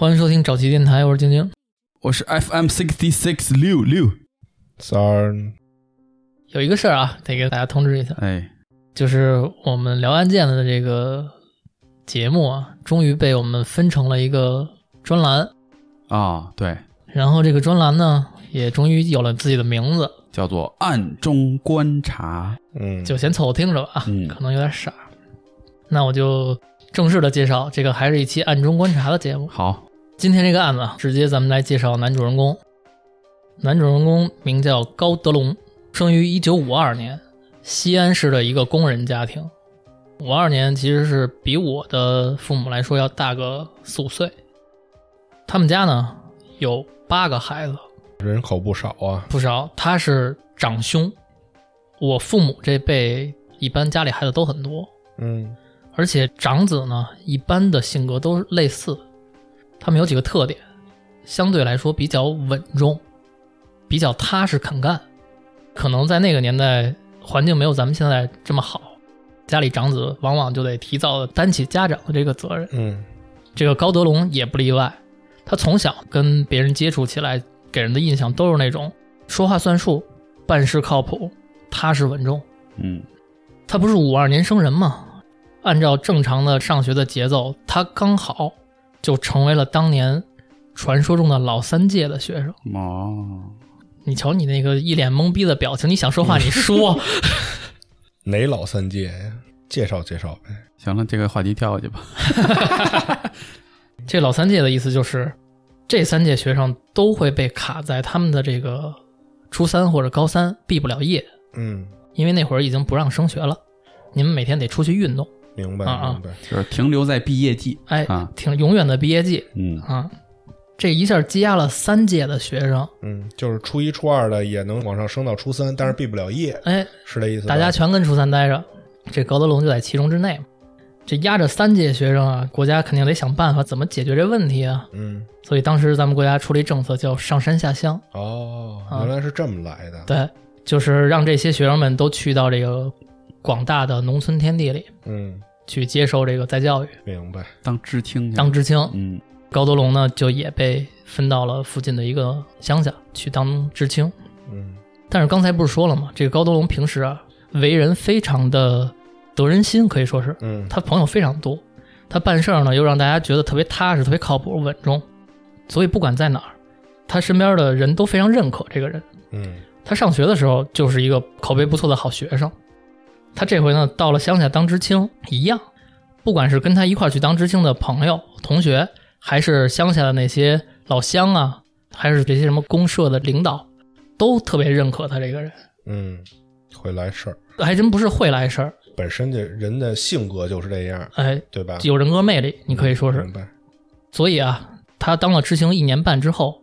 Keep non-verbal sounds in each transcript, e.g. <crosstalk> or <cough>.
欢迎收听找齐电台，我是晶晶。我是 FM sixty six 六六，三儿，有一个事儿啊，得给大家通知一下，哎，就是我们聊案件的这个节目啊，终于被我们分成了一个专栏，啊，对，然后这个专栏呢，也终于有了自己的名字，叫做暗中观察，嗯，就先凑合听着吧，嗯。可能有点傻。那我就正式的介绍，这个还是一期暗中观察的节目。好，今天这个案子啊，直接咱们来介绍男主人公。男主人公名叫高德龙，生于一九五二年，西安市的一个工人家庭。五二年其实是比我的父母来说要大个四五岁。他们家呢有八个孩子，人口不少啊，不少。他是长兄，我父母这辈一般家里孩子都很多，嗯而且长子呢，一般的性格都类似，他们有几个特点，相对来说比较稳重，比较踏实肯干。可能在那个年代，环境没有咱们现在这么好，家里长子往往就得提早担起家长的这个责任。嗯这个高德龙也不例外，他从小跟别人接触起来，给人的印象都是那种说话算数、办事靠谱、踏实稳重。嗯，他不是五二年生人吗？按照正常的上学的节奏，他刚好就成为了当年传说中的老三届的学生。哦，你瞧你那个一脸懵逼的表情，你想说话你说。<laughs> 哪老三届呀？介绍介绍呗。行了，这个话题跳过去吧。<laughs> 这老三届的意思就是，这三届学生都会被卡在他们的这个初三或者高三毕不了业，嗯，因为那会儿已经不让升学了，你们每天得出去运动，明白啊啊明白。就是停留在毕业季哎，啊，挺永远的毕业季嗯，啊。这一下积压了三届的学生，嗯，就是初一、初二的也能往上升到初三，但是毕不了业，哎，是这意思吧？大家全跟初三待着，这高德龙就在其中之内嘛。这压着三届学生啊，国家肯定得想办法怎么解决这问题啊。嗯所以当时咱们国家出了一政策，叫上山下乡，哦，啊原来是这么来的。对，就是让这些学生们都去到这个广大的农村天地里嗯，去接受这个再教育，明白。当知青去当知青。嗯高德龙呢，就也被分到了附近的一个乡下去当知青。嗯但是刚才不是说了吗？这个高德龙平时啊，为人非常的得人心，可以说是嗯，他朋友非常多，他办事儿呢又让大家觉得特别踏实、特别靠谱、稳重，所以不管在哪儿，他身边的人都非常认可这个人。嗯他上学的时候就是一个口碑不错的好学生，他这回呢到了乡下当知青一样，不管是跟他一块儿去当知青的朋友、同学，还是乡下的那些老乡啊，还是这些什么公社的领导，都特别认可他这个人，嗯，会来事儿，还真不是会来事儿，本身这人的性格就是这样，哎，对吧？有人格魅力，你可以说是。明白。所以啊，他当了知青一年半之后，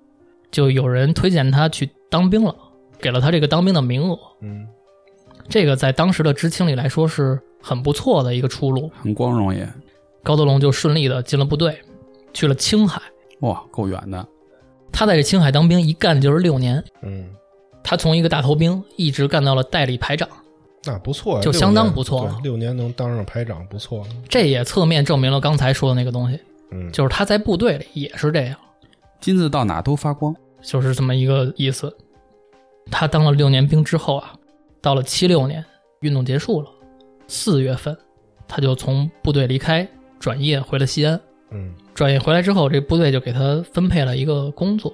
就有人推荐他去当兵了，给了他这个当兵的名额。嗯这个在当时的知青里来说是很不错的一个出路。很光荣也，高德龙就顺利的进了部队，去了青海。哇，够远的，他在这青海当兵一干就是六年，嗯，他从一个大头兵一直干到了代理排长，那不错呀，就相当不错了对六年能当上排长，不错了。这也侧面证明了刚才说的那个东西，嗯，就是他在部队里也是这样，金子到哪都发光。就是这么一个意思。他当了六年兵之后啊，到了七六年，运动结束了，四月份，他就从部队离开，转业回了西安。嗯转业回来之后，这部队就给他分配了一个工作，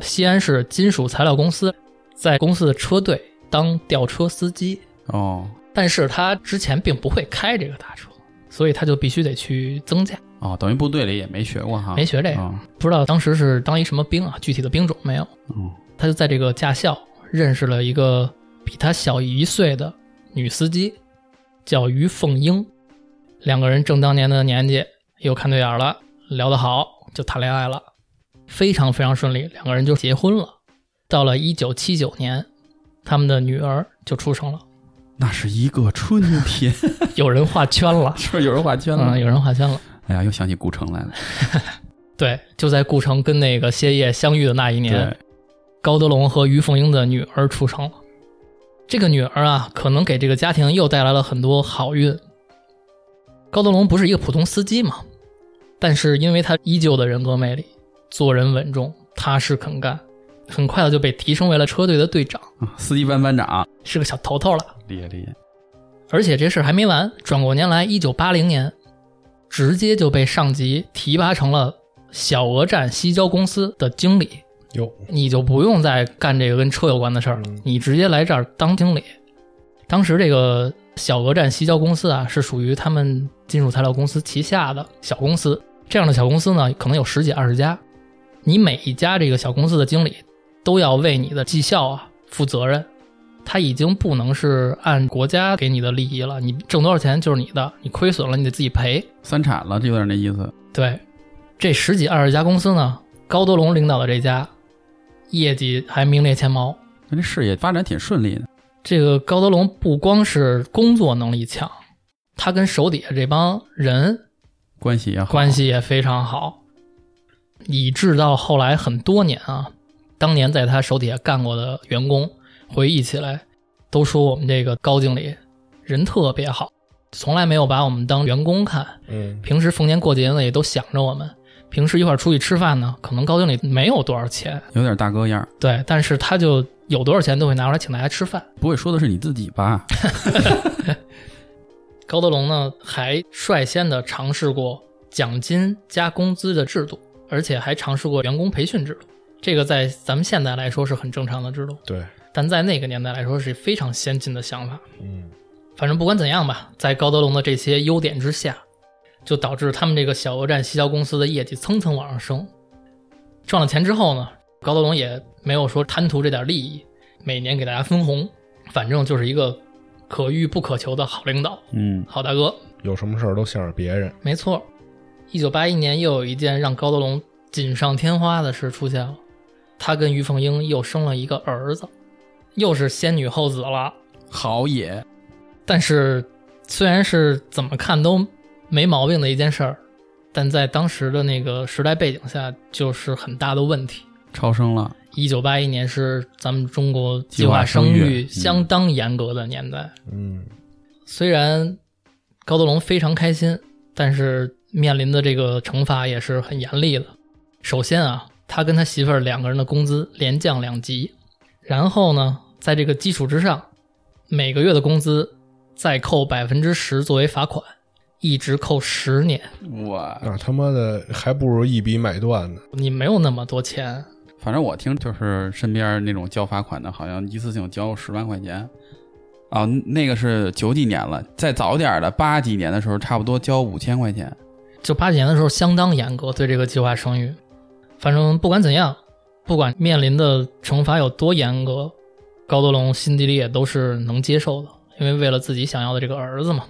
西安市金属材料公司，在公司的车队当吊车司机。哦但是他之前并不会开这个大车，所以他就必须得去增驾，哦，等于部队里也没学过哈，没学这个，哦不知道当时是当一什么兵啊，具体的兵种没有。嗯他就在这个驾校认识了一个比他小一岁的女司机，叫于凤英。两个人正当年的年纪，又看对眼了，聊得好，就谈恋爱了，非常非常顺利，两个人就结婚了。到了一九七九年，他们的女儿就出生了。那是一个春天，<laughs> 有人画圈了，是不是有人画圈了？嗯，有人画圈了。哎呀，又想起顾城来了。<laughs> 对，就在顾城跟那个谢烨相遇的那一年，高德龙和于凤英的女儿出生了。这个女儿啊，可能给这个家庭又带来了很多好运。高德龙不是一个普通司机嘛，但是因为他依旧的人格魅力，做人稳重、踏实肯干，很快的就被提升为了车队的队长，啊司机班班长，是个小头头了。厉害厉害。而且这事儿还没完，转过年来，一九八零年，直接就被上级提拔成了小额站西郊公司的经理，哟，你就不用再干这个跟车有关的事儿了嗯，你直接来这儿当经理。当时这个小额站西郊公司啊，是属于他们金属材料公司旗下的小公司。这样的小公司呢，可能有十几二十家，你每一家这个小公司的经理都要为你的绩效啊负责任。他已经不能是按国家给你的利益了，你挣多少钱就是你的，你亏损了你得自己赔。三产了，就有点那意思。对，这十几二十家公司呢，高德龙领导的这家，业绩还名列前茅。那这事业发展挺顺利的。这个高德龙不光是工作能力强，他跟手底下这帮人关系也好，关系也非常好，以致到后来很多年啊，当年在他手底下干过的员工回忆起来，都说我们这个高经理人特别好，从来没有把我们当员工看，嗯，平时逢年过节呢也都想着我们。平时一块儿出去吃饭呢，可能高经理没有多少钱，有点大哥样儿。对，但是他就有多少钱都会拿出来请大家吃饭。不会说的是你自己吧？<laughs> 高德龙呢还率先的尝试过奖金加工资的制度，而且还尝试过员工培训制度。这个在咱们现在来说是很正常的制度，对，但在那个年代来说是非常先进的想法。嗯，反正不管怎样吧，在高德龙的这些优点之下，就导致他们这个小额站西郊公司的业绩蹭蹭往上升。赚了钱之后呢，高德龙也没有说贪图这点利益，每年给大家分红，反正就是一个可遇不可求的好领导、嗯，好大哥。有什么事儿都向着别人，没错，一九八一年又有一件让高德龙锦上添花的事出现了，他跟于凤英又生了一个儿子，又是仙女后子了。好也。但是虽然是怎么看都没毛病的一件事儿，但在当时的那个时代背景下，就是很大的问题。超生了，一九八一年是咱们中国计计划划生育相当严格的年代。嗯，虽然高德龙非常开心，但是面临的这个惩罚也是很严厉的。首先啊，他跟他媳妇儿两个人的工资连降两级，然后呢，在这个基础之上，每个月的工资再扣百分之十作为罚款，一直扣十年。哇！那他妈的还不如一笔买断呢。你没有那么多钱，反正我听就是身边那种交罚款的，好像一次性交十万块钱。啊、那个是九几年了，再早点儿的八几年的时候，差不多交五千块钱。就八几年的时候相当严格对这个计划生育。反正不管怎样，不管面临的惩罚有多严格，高德龙心底里也都是能接受的，因为为了自己想要的这个儿子嘛。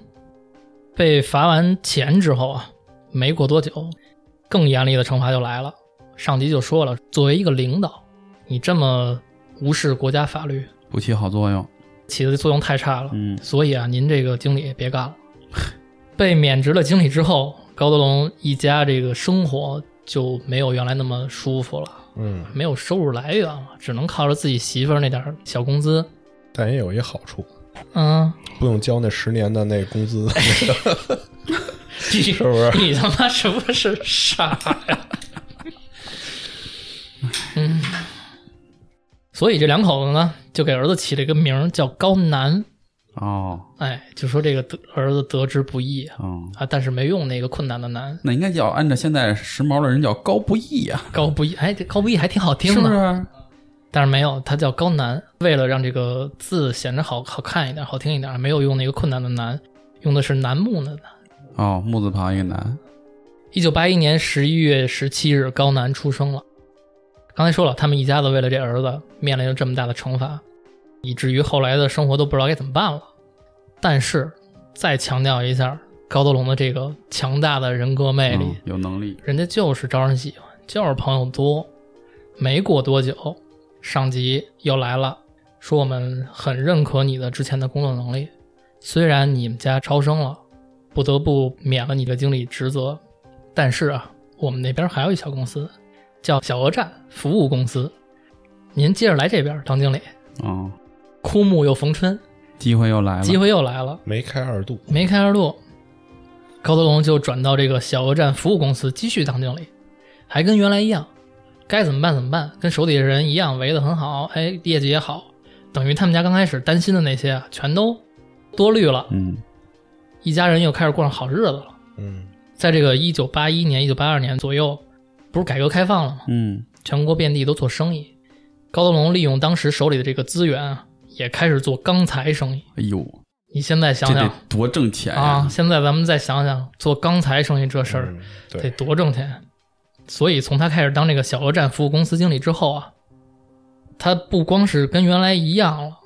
被罚完钱之后啊，没过多久，更严厉的惩罚就来了。上级就说了，作为一个领导，你这么无视国家法律，不起好作用。起的作用太差了。嗯，所以啊，您这个经理别干了。<laughs> 被免职了经理之后，高德龙一家这个生活就没有原来那么舒服了，嗯，没有收入来源了，只能靠着自己媳妇儿那点儿小工资。但也有一好处，嗯，不用交那十年的那工资，你 <laughs> 是不是？你他妈是不是傻呀？<laughs> 嗯，所以这两口子呢，就给儿子起了一个名儿叫高南。哦，哎，就说这个得儿子得之不易啊，嗯，啊，但是没用那个困难的难。那应该叫按照现在时髦的人叫高不易啊、高不易，哎，这高不易还挺好听的，是不是？但是没有，它叫高难。为了让这个字显得好好看一点、好听一点，没有用那个困难的难，用的是楠木的楠。哦，木字旁一个楠。一九八一年十一月十七日，高楠出生了。刚才说了，他们一家子为了这儿子面临了这么大的惩罚，以至于后来的生活都不知道该怎么办了。但是再强调一下，高德龙的这个强大的人格魅力，嗯，有能力。人家就是招人喜欢，就是朋友多。没过多久，上级又来了，说我们很认可你的之前的工作能力，虽然你们家超生了，不得不免了你的经理职责，但是啊，我们那边还有一小公司，叫小额站服务公司，您接着来这边当经理。哦，枯木又逢春，机会又来了。机会又来了。梅开二度，梅开二度，高德龙就转到这个小额站服务公司继续当经理，还跟原来一样，该怎么办怎么办，跟手底下人一样围得很好，哎，业绩也好，等于他们家刚开始担心的那些啊，全都多虑了，嗯一家人又开始过上好日子了。嗯在这个一九八一年、一九八二年左右，不是改革开放了吗？嗯全国遍地都做生意。高德龙利用当时手里的这个资源啊，也开始做钢材生意。哎呦，你现在想想多挣钱呀、啊，现在咱们再想想做钢材生意这事儿嗯得，多挣钱。所以从他开始当这个小额站服务公司经理之后啊，他不光是跟原来一样了，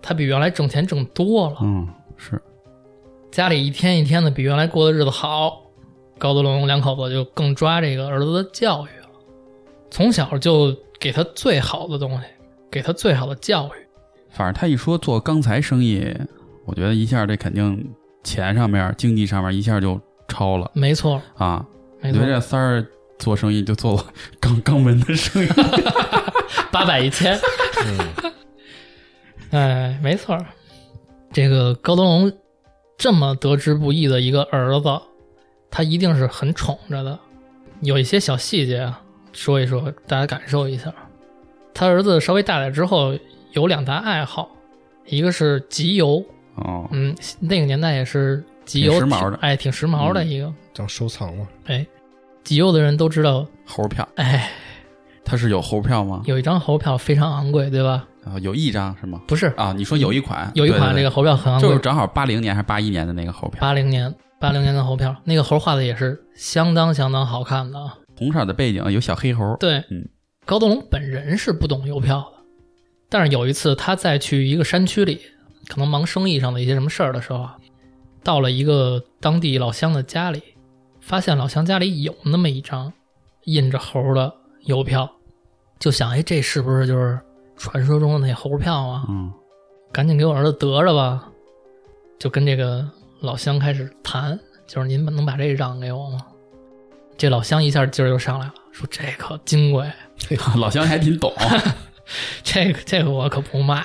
他比原来挣钱挣多了。嗯，是家里一天一天的比原来过的日子好，高德龙两口子就更抓这个儿子的教育了，从小就给他最好的东西，给他最好的教育。反正他一说做钢材生意，我觉得一下这肯定钱上面、经济上面一下就超了没错，啊！没错我觉得，这三儿做生意就做了 <laughs> 钢钢门的生意，<laughs> 八百一千，嗯。哎，没错儿。这个高德龙这么得之不易的一个儿子，他一定是很宠着的。有一些小细节啊，说一说，大家感受一下。他儿子稍微大点之后，有两大爱好，一个是集邮，哦，嗯，那个年代也是集邮挺时髦的。哎，挺时髦的一个。当收藏嘛，哎，集邮的人都知道，猴票，哎，他是有猴票吗？有一张猴票非常昂贵，对吧？啊，有一张是吗？不是，啊，你说有一款，有一款这个猴票很昂贵。就是，正好八零年还是八一年的那个猴票，八零年八零年的猴票，那个猴画的也是相当相当好看的。啊。红色的背景有小黑猴，对，嗯，高德龙本人是不懂邮票的，但是有一次他在去一个山区里，可能忙生意上的一些什么事儿的时候啊，到了一个当地老乡的家里，发现老乡家里有那么一张印着猴的邮票，就想，哎，这是不是就是传说中的那猴票啊？嗯，赶紧给我儿子得着吧，就跟这个老乡开始谈，就是您能把这让给我吗？这老乡一下劲儿就上来了，说这可金贵，<laughs> 老乡还挺懂，<laughs> 这个这个我可不卖。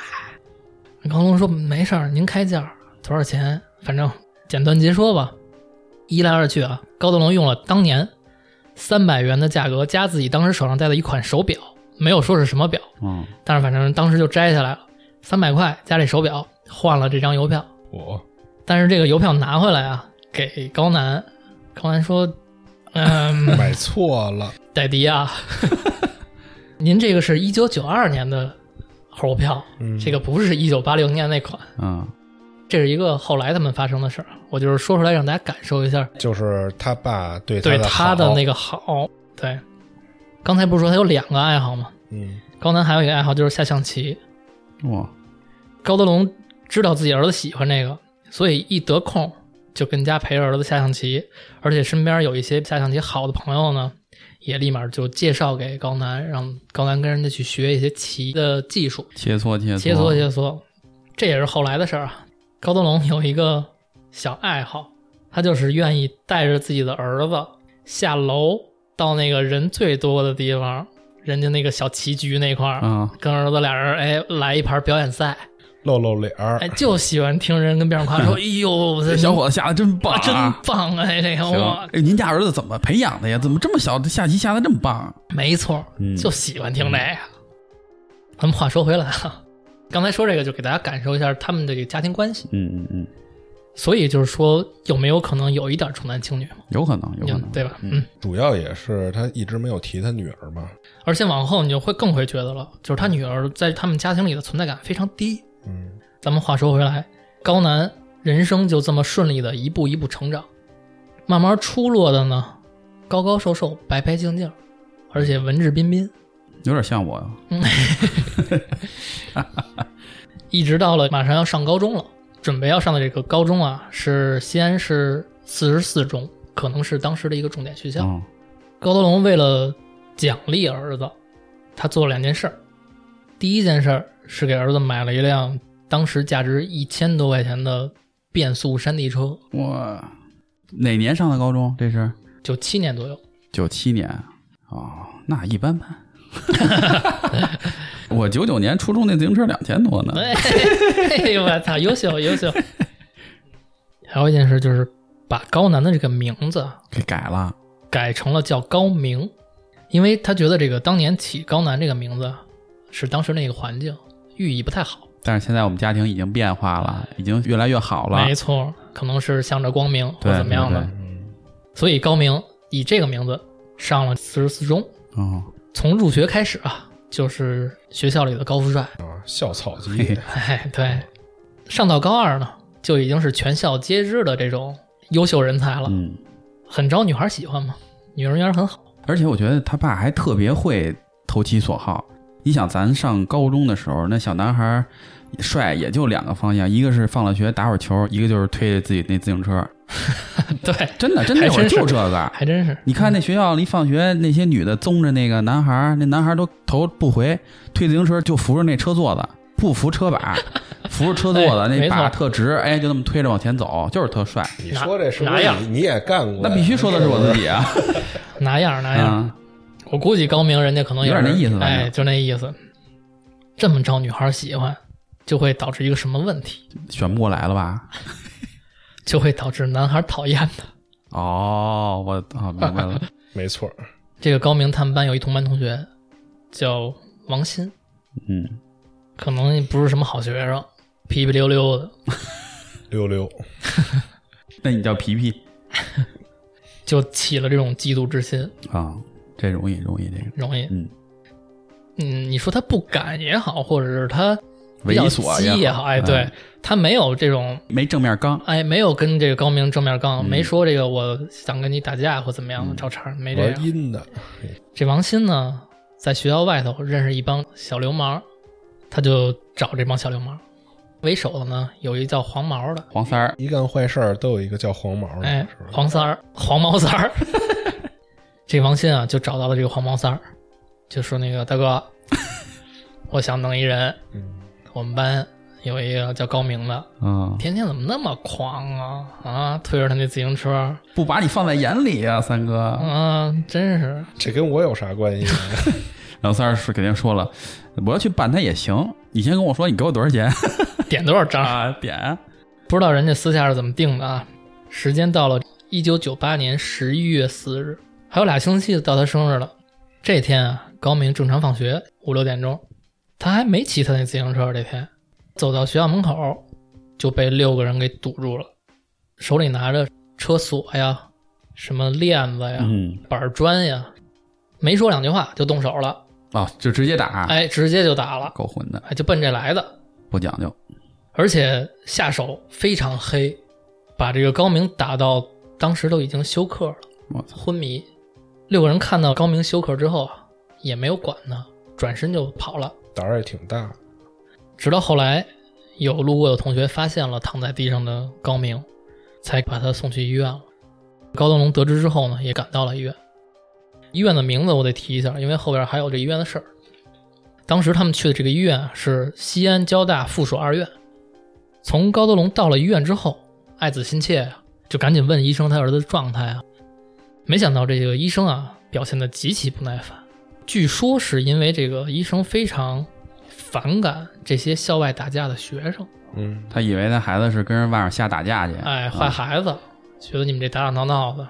高龙说没事儿，您开价多少钱？反正简短截说吧。一来二去啊，高德龙用了当年三百元的价格加自己当时手上戴的一款手表，没有说是什么表，嗯，但是反正当时就摘下来了，三百块加这手表换了这张邮票。我但是这个邮票拿回来啊，给高南，高南说：“嗯，<laughs> 买错了，戴迪啊，<laughs> 您这个是一九九二年的猴票，嗯，这个不是一九八零年那款，嗯，这是一个后来他们发生的事儿。我就是说出来让大家感受一下就是他爸对对他他的那个，个好。对，刚才不是说他有两个爱好吗？嗯高南还有一个爱好就是下象棋。哇，高德龙知道自己儿子喜欢这个，所以一得空就跟家陪着儿子下象棋，而且身边有一些下象棋好的朋友呢，也立马就介绍给高南，让高南跟人家去学一些棋的技术，切磋切磋，切磋切磋。这也是后来的事儿啊。高德龙有一个小爱好，他就是愿意带着自己的儿子下楼到那个人最多的地方，人家那个小棋局那块儿，啊，跟儿子俩人哎来一盘表演赛。露露脸儿哎，，就喜欢听人跟边上夸说：“哎呦，<laughs> 这这小伙子下的真棒啊，真啊！棒哎，这个哎，您家儿子怎么培养的呀？怎么这么小下棋下的这么棒？没错，嗯就喜欢听这个。咱们话说回来啊，刚才说这个就给大家感受一下他们的这个家庭关系，嗯嗯嗯，所以就是说有没有可能有一点重男轻女？嘛？有可能，有可能，对吧？嗯。嗯，主要也是他一直没有提他女儿嘛，而且往后你就会更会觉得了，就是他女儿在他们家庭里的存在感非常低。嗯。咱们话说回来，高南人生就这么顺利的一步一步成长，慢慢出落的呢，高高瘦瘦、白白净净，而且文质彬彬，有点像我，一直到了马上要上高中了，准备要上的这个高中啊，是西安市四十四中，可能是当时的一个重点学校。嗯高德龙为了奖励儿子，他做了两件事儿。第一件事儿是给儿子买了一辆当时价值一千多块钱的变速山地车，哇哪年上的高中？这是九七年左右。九七年哦，那一般般。<laughs> 我九九年初中那自行车两千多呢。哎，哎呦我操，优秀优秀！还有一件事就是把高楠的这个名字给改了，改成了叫高明。因为他觉得这个当年起高楠这个名字是当时那个环境寓意不太好。但是现在我们家庭已经变化了，已经越来越好了。没错，可能是向着光明或对怎么样的，所以高明以这个名字上了四十四中。哦，从入学开始啊，就是学校里的高富帅。啊，校草 <laughs> 嘿级，哎，对，上到高二呢，就已经是全校皆知的这种优秀人才了，嗯，很招女孩喜欢嘛，女人缘很好。而且我觉得他爸还特别会投其所好。你想，咱上高中的时候，那小男孩儿帅也就两个方向，一个是放了学打会儿球，一个就是推着自己那自行车。<laughs> 对，真的，真的那会儿还真就这个。还真是。你看那学校里放学那些女的宗着那个男孩，那男孩都头不回，推自行车就扶着那车座子，不扶车把，<laughs> 扶着车座子，那哎没错把特直，哎，就那么推着往前走，就是特帅。你说这是哪样你你也干过？那必须说的是我自己啊！<laughs> 哪样哪样我估计高明人家可能有点那意思了哎，就那意思。这么招女孩喜欢，就会导致一个什么问题？选不过来了吧？就会导致男孩讨厌他。哦，我啊明白了。<laughs> 没错，这个高明他们班有一同班同学叫王鑫，嗯，可能也不是什么好学生，皮皮溜溜的，<laughs> 溜溜，<laughs> 那你叫皮皮。就起了这种嫉妒之心，啊？这容易容易这个，容易。嗯，嗯，你说他不敢也好，或者是他猥琐急也好，哎，对、嗯他没有这种，没正面刚，哎，没有跟这个高明正面刚，嗯没说这个我想跟你打架或怎么样的找茬，没这样。玩阴的，这王鑫呢，在学校外头认识一帮小流氓，他就找这帮小流氓。为首的呢，有一叫黄毛的，黄三儿，一干坏事儿都有一个叫黄毛的，哎？，黄三儿，黄毛三儿。<laughs> 这王鑫啊，就找到了这个黄毛三儿，就说那个大哥，<laughs> 我想弄一人，嗯，我们班有一个叫高明的，嗯，天天怎么那么狂啊啊，推着他那自行车，不把你放在眼里啊、三哥。啊，真是这跟我有啥关系啊？<laughs> 老三儿是肯定说了，我要去办他也行，你先跟我说你给我多少钱 <laughs> 点多少张，啊？点不知道人家私下是怎么定的啊？时间到了一九九八年十一月四日，还有俩星期就到他生日了。这天啊，高明正常放学，五六点钟，他还没骑他那自行车。这天走到学校门口，就被六个人给堵住了，手里拿着车锁呀、什么链子呀、嗯板砖呀，没说两句话就动手了，哦，就直接打，哎，直接就打了，够混的，哎，就奔这来的。不讲究。而且下手非常黑，把这个高明打到当时都已经休克了，我操，昏迷。六个人看到高明休克之后啊，也没有管他，转身就跑了。胆儿也挺大，直到后来，有路过的同学发现了躺在地上的高明，才把他送去医院了。高德龙得知之后呢，也赶到了医院。医院的名字我得提一下，因为后边还有这医院的事儿。当时他们去的这个医院是西安交大附属二院。从高德龙到了医院之后，爱子心切呀、就赶紧问医生他儿子的状态啊。没想到这个医生啊表现得极其不耐烦，据说是因为这个医生非常反感这些校外打架的学生，嗯，他以为他孩子是跟人外面瞎打架去，哎，坏孩子，觉得你们这打打闹闹的，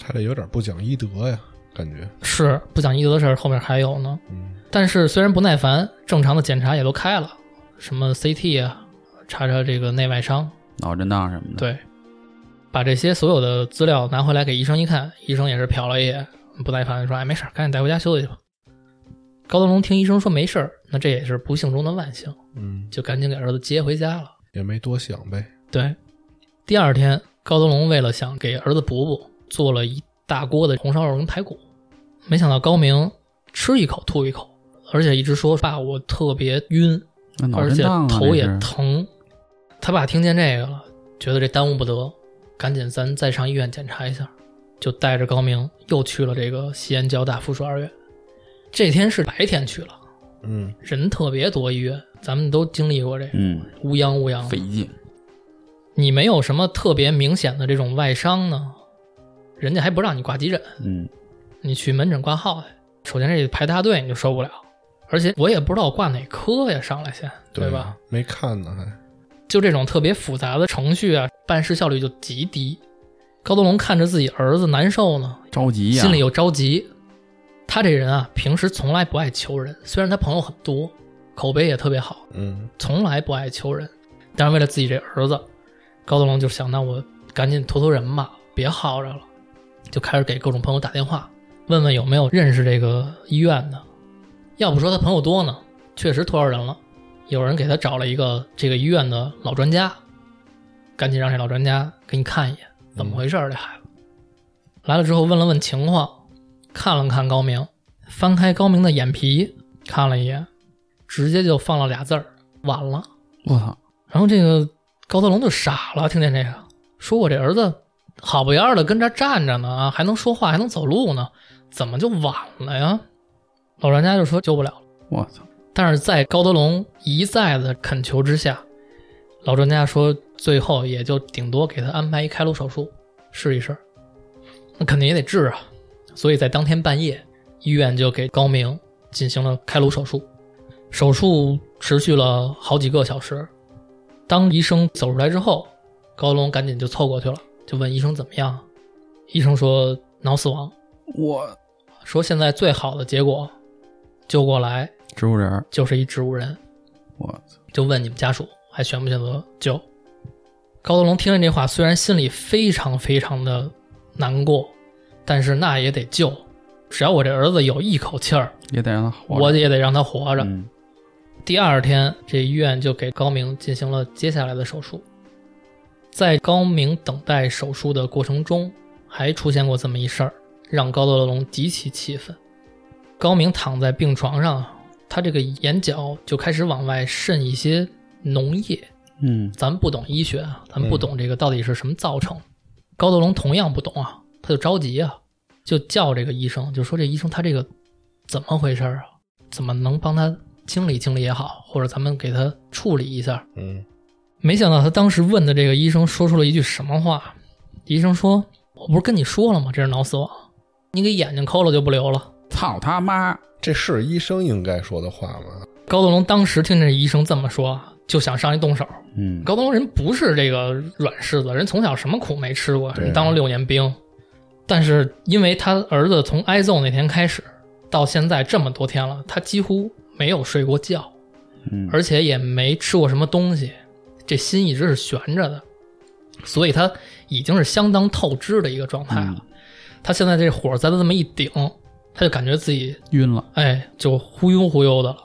他这有点不讲医德呀，感觉，是不讲医德的事儿，后面还有呢。嗯，但是虽然不耐烦，正常的检查也都开了，什么 CT 啊，查查这个内外伤，脑震荡什么的。，对，把这些所有的资料拿回来给医生一看，医生也是瞟了一眼，不耐烦地说：“哎，没事儿，赶紧带回家休息去吧。”高德龙听医生说没事儿，那这也是不幸中的万幸，嗯，就赶紧给儿子接回家了。也没多想呗，对，第二天，高德龙为了想给儿子补补，做了一大锅的红烧肉跟排骨，没想到高明吃一口吐一口，而且一直说爸我特别晕，而且头也疼。他爸听见这个了，觉得这耽误不得，赶紧咱再上医院检查一下，就带着高明又去了这个西安交大附属二院。这天是白天去了，嗯，人特别多，医院咱们都经历过这个嗯，乌泱乌泱。费劲。你没有什么特别明显的这种外伤呢，人家还不让你挂急诊，嗯，你去门诊挂号去。首先这排大队你就受不了，而且我也不知道挂哪科呀，上来先对吧？？没看呢，还，就这种特别复杂的程序啊，办事效率就极低。高德龙看着自己儿子难受呢，着急呀，心里又着急，他这人啊，平时从来不爱求人，虽然他朋友很多，口碑也特别好，嗯从来不爱求人。但是为了自己这儿子，高德龙就想，那我赶紧托托人吧，别耗着了，就开始给各种朋友打电话，问问有没有认识这个医院的。要不说他朋友多呢，确实托着人了。有人给他找了一个这个医院的老专家，赶紧让这老专家给你看一眼，怎么回事儿？这孩子来了之后问了问情况，看了看高明，翻开高明的眼皮看了一眼，直接就放了俩字儿：晚了。我操，然后这个高德龙就傻了，听见这个，说我这儿子好不样的跟这站着呢，啊，还能说话，还能走路呢，怎么就晚了呀？老专家就说救不了了。我操，但是在高德龙一再的恳求之下，老专家说最后也就顶多给他安排一开颅手术，试一试。那肯定也得治啊，所以在当天半夜，医院就给高明进行了开颅手术。手术持续了好几个小时。当医生走出来之后，高德龙赶紧就凑过去了，就问医生怎么样。医生说脑死亡，我说现在最好的结果救过来植物人儿，就是一植物人。我操，就问你们家属还选不选择救？高德龙听见这话，虽然心里非常非常的难过，但是那也得救。只要我这儿子有一口气儿，也得让他活着。我也得让他活着。嗯，第二天，这医院就给高明进行了接下来的手术。在高明等待手术的过程中，还出现过这么一事儿，让高德龙极其气愤。高明躺在病床上，他这个眼角就开始往外渗一些脓液。嗯，咱们不懂医学啊，咱们不懂这个到底是什么造成。高德龙同样不懂啊，他就着急啊，就叫这个医生，就说这医生他这个怎么回事啊？怎么能帮他清理清理也好，或者咱们给他处理一下？嗯没想到他当时问的这个医生说出了一句什么话？医生说：“我不是跟你说了吗？这是脑死亡，你给眼睛抠了就不留了。操他妈！这是医生应该说的话吗？”高德龙当时听见医生这么说，就想上去动手。嗯，高德龙人不是这个软柿子，人从小什么苦没吃过，人当了六年兵。但是因为他儿子从挨揍那天开始到现在这么多天了，他几乎没有睡过觉，嗯，而且也没吃过什么东西，这心一直是悬着的，所以他已经是相当透支的一个状态了。他现在这火在他这么一顶，他就感觉自己晕了，哎就忽悠忽悠的了，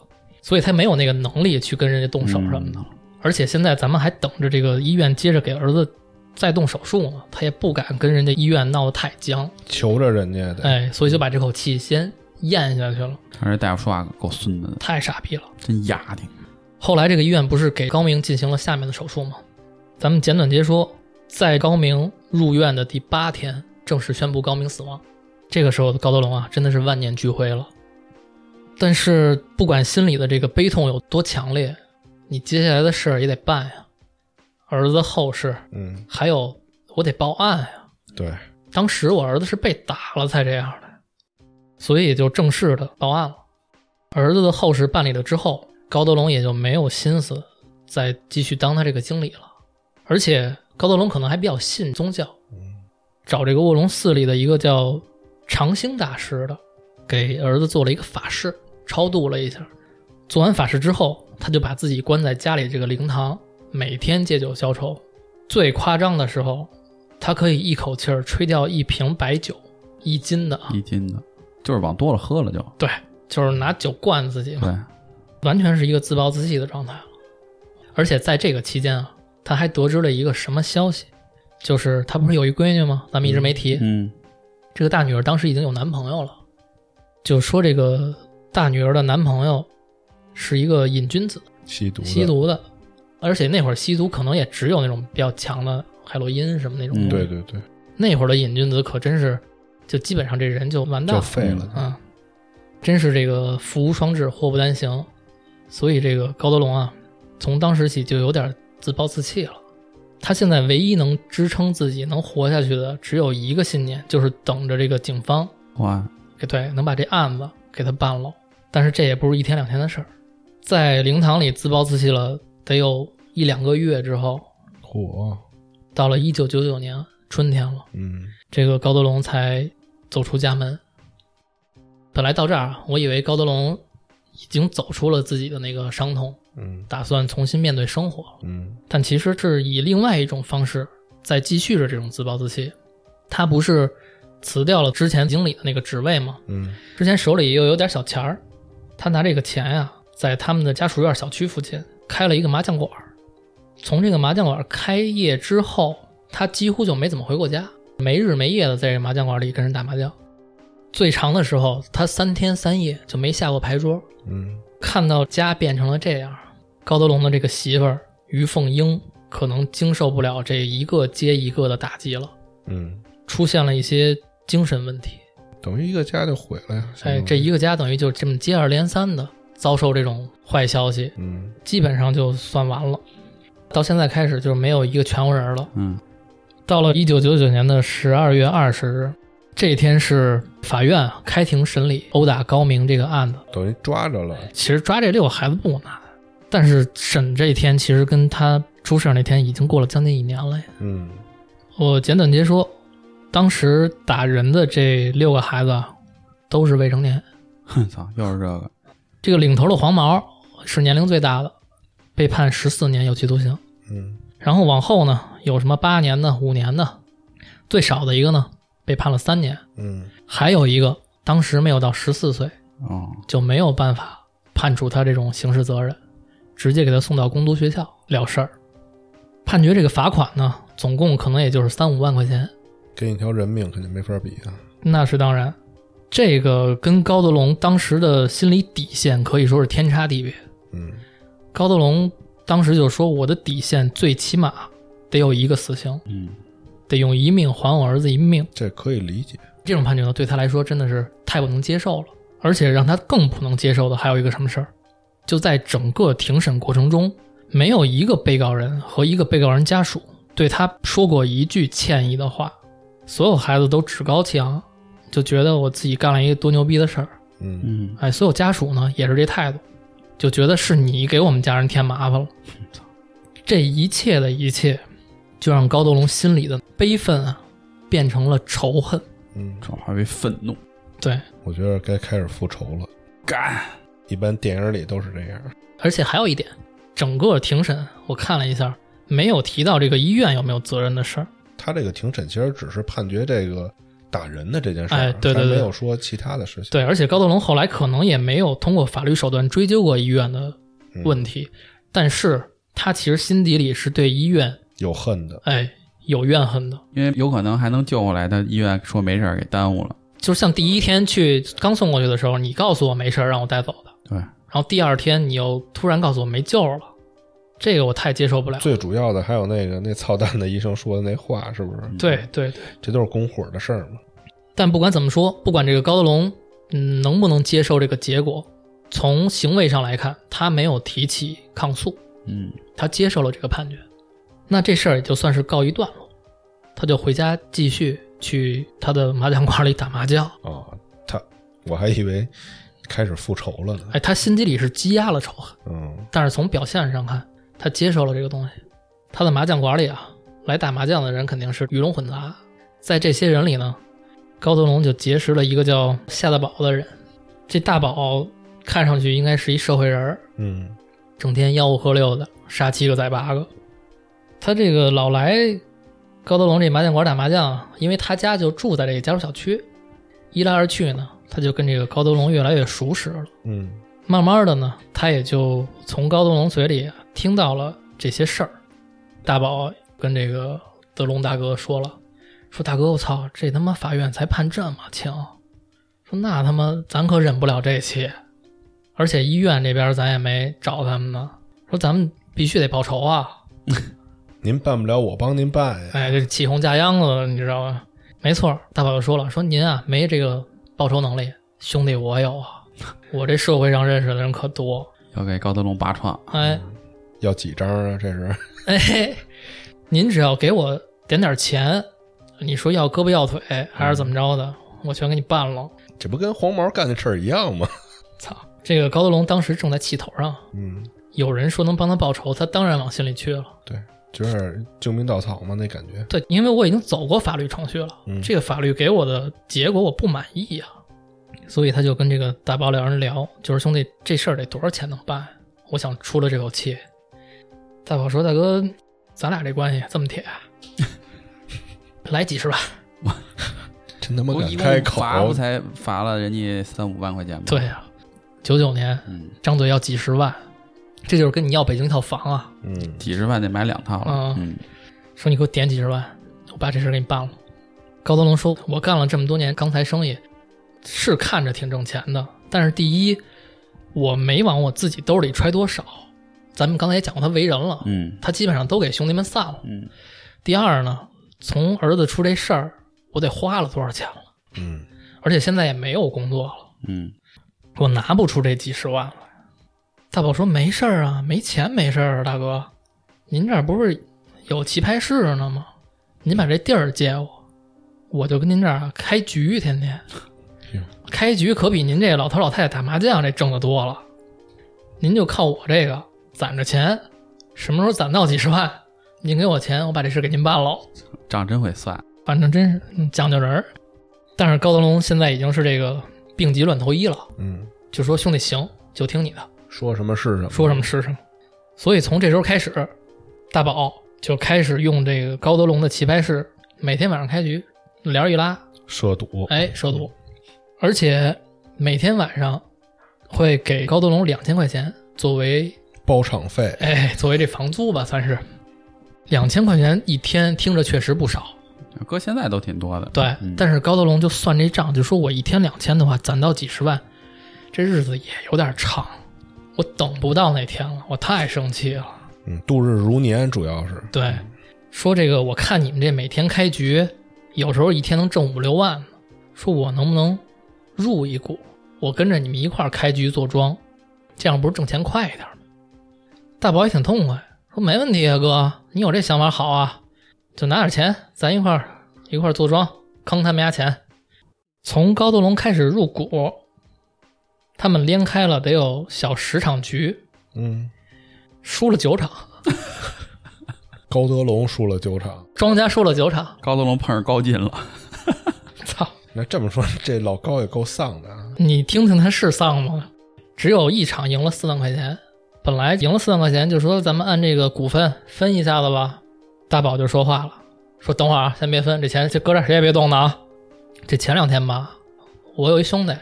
所以他没有那个能力去跟人家动手什么的。而且现在咱们还等着这个医院接着给儿子再动手术呢，他也不敢跟人家医院闹得太僵，求着人家的，哎，所以就把这口气先咽下去了，看这大夫说话够孙子的，太傻逼了。真牙挺。后来这个医院不是给高明进行了下面的手术吗？咱们简短截说，在高明入院的第八天，正式宣布高明死亡。这个时候的高德龙啊，真的是万念俱灰了。但是不管心里的这个悲痛有多强烈，你接下来的事儿也得办呀。儿子后事，嗯，还有我得报案呀。对，当时我儿子是被打了才这样的，所以就正式的报案了。儿子的后事办理了之后，高德龙也就没有心思再继续当他这个经理了。而且高德龙可能还比较信宗教，找这个卧龙寺里的一个叫长兴大师的，给儿子做了一个法事，超度了一下。做完法事之后，他就把自己关在家里这个灵堂，每天借酒消愁。最夸张的时候，他可以一口气儿吹掉一瓶白酒，一斤的啊，一斤的，就是往多了喝了就。对，就是拿酒灌自己嘛，对，完全是一个自暴自弃的状态了。而且在这个期间啊，他还得知了一个什么消息，就是他不是有一闺女吗？咱们一直没提。嗯，这个大女儿当时已经有男朋友了，就说这个大女儿的男朋友是一个瘾君子，吸毒的，吸毒的，而且那会儿吸毒可能也只有那种比较强的海洛因什么那种。嗯对对对，那会儿的瘾君子可真是，就基本上这人就完蛋就了。废了。啊，真是这个福无双至，祸不单行。所以这个高德龙啊，从当时起就有点自暴自弃了。他现在唯一能支撑自己能活下去的，只有一个信念，就是等着这个警方哇，给对能把这案子给他办了。但是这也不是一天两天的事儿，在灵堂里自暴自弃了得有一两个月之后，火，到了一九九九年春天了。嗯，这个高德龙才走出家门。本来到这儿啊，我以为高德龙已经走出了自己的那个伤痛，嗯打算重新面对生活，嗯但其实是以另外一种方式在继续着这种自暴自弃。他不是辞掉了之前经理的那个职位吗？嗯之前手里又有点小钱儿，他拿这个钱呀、在他们的家属院小区附近开了一个麻将馆儿。从这个麻将馆开业之后，他几乎就没怎么回过家，没日没夜的在这麻将馆里跟人打麻将。最长的时候，他三天三夜就没下过牌桌。嗯看到家变成了这样，高德龙的这个媳妇儿于凤英可能经受不了这一个接一个的打击了，嗯，出现了一些精神问题。等于一个家就毁了呀。哎，这一个家等于就这么接二连三的遭受这种坏消息，嗯基本上就算完了。到现在开始就是没有一个全乎人了。嗯到了一九九九年的十二月二十日，这天是法院啊开庭审理殴打高明这个案子。等于抓着了。其实抓这六个孩子不难，但是审这一天其实跟他出事那天已经过了将近一年了呀。嗯我简短截说，当时打人的这六个孩子啊都是未成年，哼，操，又是这个，这个领头的黄毛是年龄最大的，被判十四年有期徒刑。嗯然后往后呢，有什么八年的、五年的，最少的一个呢被判了三年，嗯还有一个当时没有到十四岁，哦，就没有办法判处他这种刑事责任，直接给他送到工读学校了事儿。判决这个罚款呢，总共可能也就是三五万块钱，跟一条人命肯定没法比啊。那是当然。这个跟高德龙当时的心理底线可以说是天差地别。嗯高德龙当时就说：“我的底线最起码得有一个死刑，嗯得用一命还我儿子一命。这可以理解。这种判决呢，对他来说真的是太不能接受了。而且让他更不能接受的还有一个什么事儿，就在整个庭审过程中，没有一个被告人和一个被告人家属对他说过一句歉意的话。所有孩子都趾高气扬，就觉得我自己干了一个多牛逼的事儿。嗯嗯，哎，所有家属呢也是这态度，就觉得是你给我们家人添麻烦了。这一切的一切，就让高德龙心里的悲愤啊，变成了仇恨。嗯，转化为愤怒，对，我觉得该开始复仇了。干，一般电影里都是这样。而且还有一点，整个庭审我看了一下，没有提到这个医院有没有责任的事儿。他这个庭审其实只是判决这个打人的这件事儿，哎对对对还没有说其他的事情。对，而且高德龙后来可能也没有通过法律手段追究过医院的嗯问题，但是他其实心底里是对医院有恨的，哎有怨恨的。因为有可能还能救过来，他医院说没事儿给耽误了，就像第一天去刚送过去的时候，你告诉我没事儿让我带走的，对，然后第二天你又突然告诉我没救了，这个我太接受不了。最主要的还有那个那操蛋的医生说的那话，是不是？对对对，这都是拱火的事儿嘛。但不管怎么说，不管这个高德龙嗯能不能接受这个结果，从行为上来看，他没有提起抗诉，嗯他接受了这个判决，那这事儿也就算是告一段落，他就回家继续去他的麻将馆里打麻将。啊，他我还以为开始复仇了呢。哎，他心底里是积压了仇恨，嗯但是从表现上看，他接受了这个东西。他的麻将馆里啊，来打麻将的人肯定是鱼龙混杂，在这些人里呢，高德龙就结识了一个叫夏大宝的人。这大宝看上去应该是一社会人儿，嗯整天吆五喝六的，杀七个宰八个。他这个老来高德龙这麻将馆打麻将啊，因为他家就住在这个家属小区，一来二去呢，他就跟这个高德龙越来越熟识了。嗯慢慢的呢，他也就从高德龙嘴里啊听到了这些事儿。大宝跟这个德龙大哥说了，说大哥，我操，这他妈法院才判这么轻，说那他妈咱可忍不了这气，而且医院这边咱也没找他们呢，说咱们必须得报仇啊！您办不了，我帮您办呀。<laughs> 哎，这起哄架秧子，你知道吧？没错，大宝就说了，说您啊没这个报仇能力，兄弟我有啊，我这社会上认识的人可多，要给高德龙拔创，哎。要几张啊？这是 <laughs> 哎，您只要给我点点钱，你说要胳膊要腿还是怎么着的，我全给你办了。这不跟黄毛干的事儿一样吗？<laughs> 操！这个高德龙当时正在气头上，嗯，有人说能帮他报仇，他当然往心里去了。对，就是救命稻草嘛，那感觉。对，因为我已经走过法律程序了，嗯这个法律给我的结果我不满意呀、所以他就跟这个大爆料人聊，就是兄弟，这事儿得多少钱能办？我想出了这口气。大宝说：“大哥，咱俩这关系这么铁，来几十万。真他妈敢开口，共罚不才罚了人家三五万块钱吗？”对呀、九九年嗯，张嘴要几十万，这就是跟你要北京一套房啊！嗯，几十万得买两套了。嗯，说你给我点几十万，我把这事儿给你办了。高德龙说：“我干了这么多年钢材生意，是看着挺挣钱的，但是第一，我没往我自己兜里揣多少。咱们刚才也讲过，他为人了，嗯他基本上都给兄弟们散了。嗯第二呢，从儿子出这事儿，我得花了多少钱了？嗯，而且现在也没有工作了，嗯我拿不出这几十万来。”大宝说：“没事儿啊，没钱没事儿啊，大哥，您这儿不是有棋牌室呢吗？您把这地儿借我，我就跟您这儿啊开局，天天开局可比您这老头老太太打麻将这挣得多了。您就靠我这个攒着钱，什么时候攒到几十万，您给我钱，我把这事给您办喽。账真会算。反正真是嗯讲究人儿。但是高德龙现在已经是这个病急乱投医了，嗯，就说兄弟行，就听你的，说什么是什么，说什么是什么。所以从这时候开始，大宝就开始用这个高德龙的棋牌室，每天晚上开局，帘儿一拉，涉赌，哎，涉赌，而且每天晚上会给高德龙两千块钱作为包场费，哎作为这房租吧，算是两千块钱一天，听着确实不少。搁现在都挺多的。对，嗯但是高德龙就算这账，就说我一天两千的话，攒到几十万，这日子也有点长，我等不到那天了，我太生气了。嗯，度日如年，主要是，对，说这个我看你们这每天开局，有时候一天能挣五六万呢，说我能不能入一股，我跟着你们一块儿开局做庄，这样不是挣钱快一点吗？大宝也挺痛快，说没问题啊，哥，你有这想法好啊，就拿点钱，咱一块儿一块儿做庄，坑他们家钱。从高德龙开始入股，他们连开了得有小十场局，嗯，输了九场，<laughs> 高德龙输了九场，庄家输了九场，高德龙碰上高进了，<laughs> 操！那这么说，这老高也够丧的啊，你听听他是丧吗？只有一场赢了四万块钱，本来赢了四万块钱，就说咱们按这个股份分一下子吧。大宝就说话了，说等会儿啊，先别分，这钱就搁这儿，谁也别动呢啊。这前两天吧，我有一兄弟，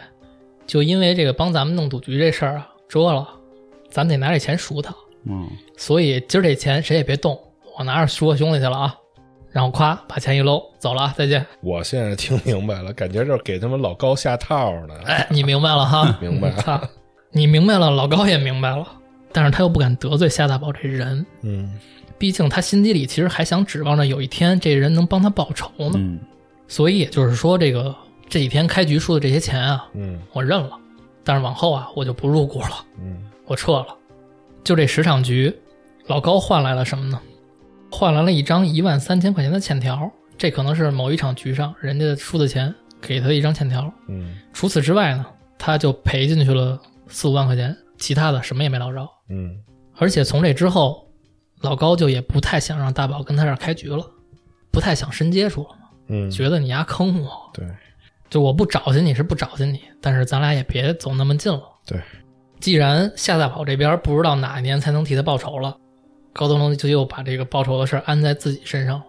就因为这个帮咱们弄赌局这事儿啊，折了，咱得拿这钱赎他，嗯，所以今儿这钱谁也别动，我拿着赎我兄弟去了啊。然后咵把钱一搂，走了啊，再见。我现在听明白了，感觉就是给他们老高下套呢，哎，你明白了哈？<laughs> 明白操，你明白了，老高也明白了，但是他又不敢得罪夏大宝这人，嗯毕竟他心底里其实还想指望着有一天这人能帮他报仇呢。嗯所以也就是说，这个这几天开局输的这些钱啊，嗯我认了，但是往后啊，我就不入股了，嗯 <laughs> 我撤了。就这十场局，老高换来了什么呢？换来了一张一万三千块钱的欠条，这可能是某一场局上人家输的钱给他一张欠条。嗯除此之外呢，他就赔进去了四五万块钱，其他的什么也没捞着。嗯。而且从这之后，老高就也不太想让大宝跟他这儿开局了，不太想深接触了，嗯，觉得你丫坑我，对。就我不找寻你是不找寻你，但是咱俩也别走那么近了。对，既然夏大宝这边不知道哪一年才能替他报仇了，高德龙就又把这个报仇的事儿安在自己身上了。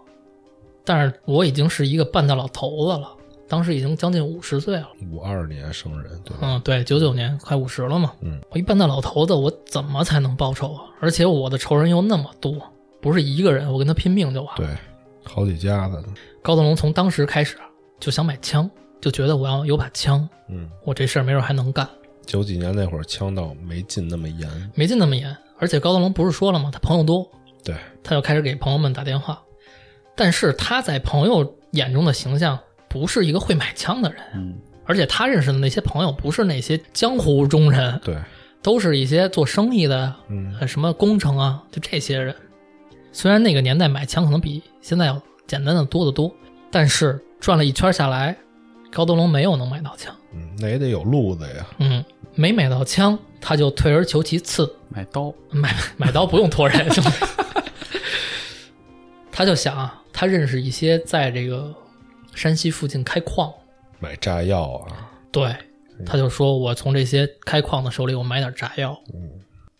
但是我已经是一个半大老头子了，当时已经将近五十岁了。五二年生人，对吧？嗯，对，九九年快五十了嘛。嗯，我一半大老头子，我怎么才能报仇啊？而且我的仇人又那么多，不是一个人，我跟他拼命就完了。对，好几家子呢，高德龙从当时开始就想买枪，就觉得我要有把枪，嗯，我这事儿没准还能干。九几年那会儿枪道没禁那么严，没进那么严，而且高德龙不是说了吗？他朋友多，对，他就开始给朋友们打电话。但是他在朋友眼中的形象不是一个会买枪的人，嗯而且他认识的那些朋友不是那些江湖中人，对，都是一些做生意的，嗯呃，什么工程啊，就这些人。虽然那个年代买枪可能比现在要简单的多得多，但是转了一圈下来，高德龙没有能买到枪。嗯，那也得有路子呀，嗯，没买到枪，他就退而求其次，买刀，买买刀不用托人，兄弟。<laughs> 他就想啊，他认识一些在这个山西附近开矿，买炸药啊，对，他就说我从这些开矿的手里我买点炸药，嗯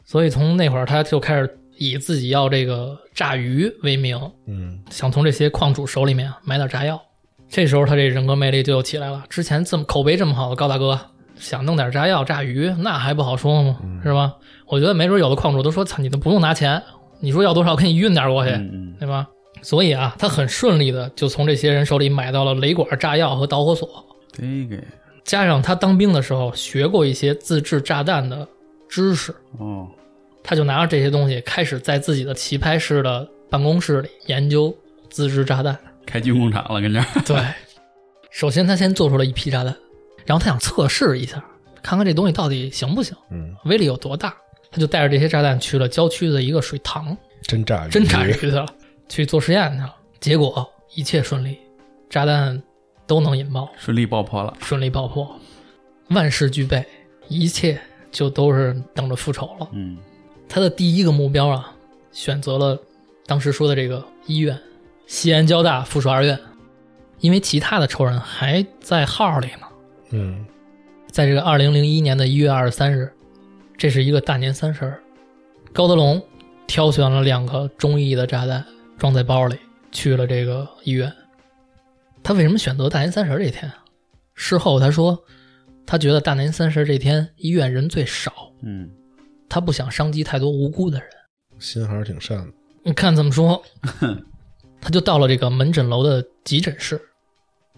所以从那会儿他就开始以自己要这个炸鱼为名，嗯想从这些矿主手里面买点炸药。这时候他这人格魅力就又起来了。之前这么口碑这么好的高大哥，想弄点炸药炸鱼，那还不好说吗？是吧？我觉得没准有的矿主都说：“操，你都不用拿钱，你说要多少，给你运点过去，嗯对吧？”所以啊，他很顺利的就从这些人手里买到了雷管、炸药和导火索，嗯，这个。加上他当兵的时候学过一些自制炸弹的知识，哦，他就拿着这些东西开始在自己的棋牌室的办公室里研究自制炸弹。开军工厂了，跟这儿。<laughs> 对，首先他先做出了一批炸弹，然后他想测试一下，看看这东西到底行不行，嗯，威力有多大。他就带着这些炸弹去了郊区的一个水塘，真炸鱼，真炸鱼去了，去做实验去了。结果一切顺利，炸弹都能引爆，顺利爆破了。顺利爆破，万事俱备，一切就都是等着复仇了。嗯他的第一个目标啊，选择了当时说的这个医院——西安交大附属二院，因为其他的仇人还在号里呢。嗯在这个二零零一年的一月二十三日，这是一个大年三十儿，高德龙挑选了两个中意的炸弹，装在包里，去了这个医院。他为什么选择大年三十这天啊？事后他说，他觉得大年三十这天医院人最少，嗯他不想伤及太多无辜的人。心还是挺善的。你看怎么说？<laughs> 他就到了这个门诊楼的急诊室，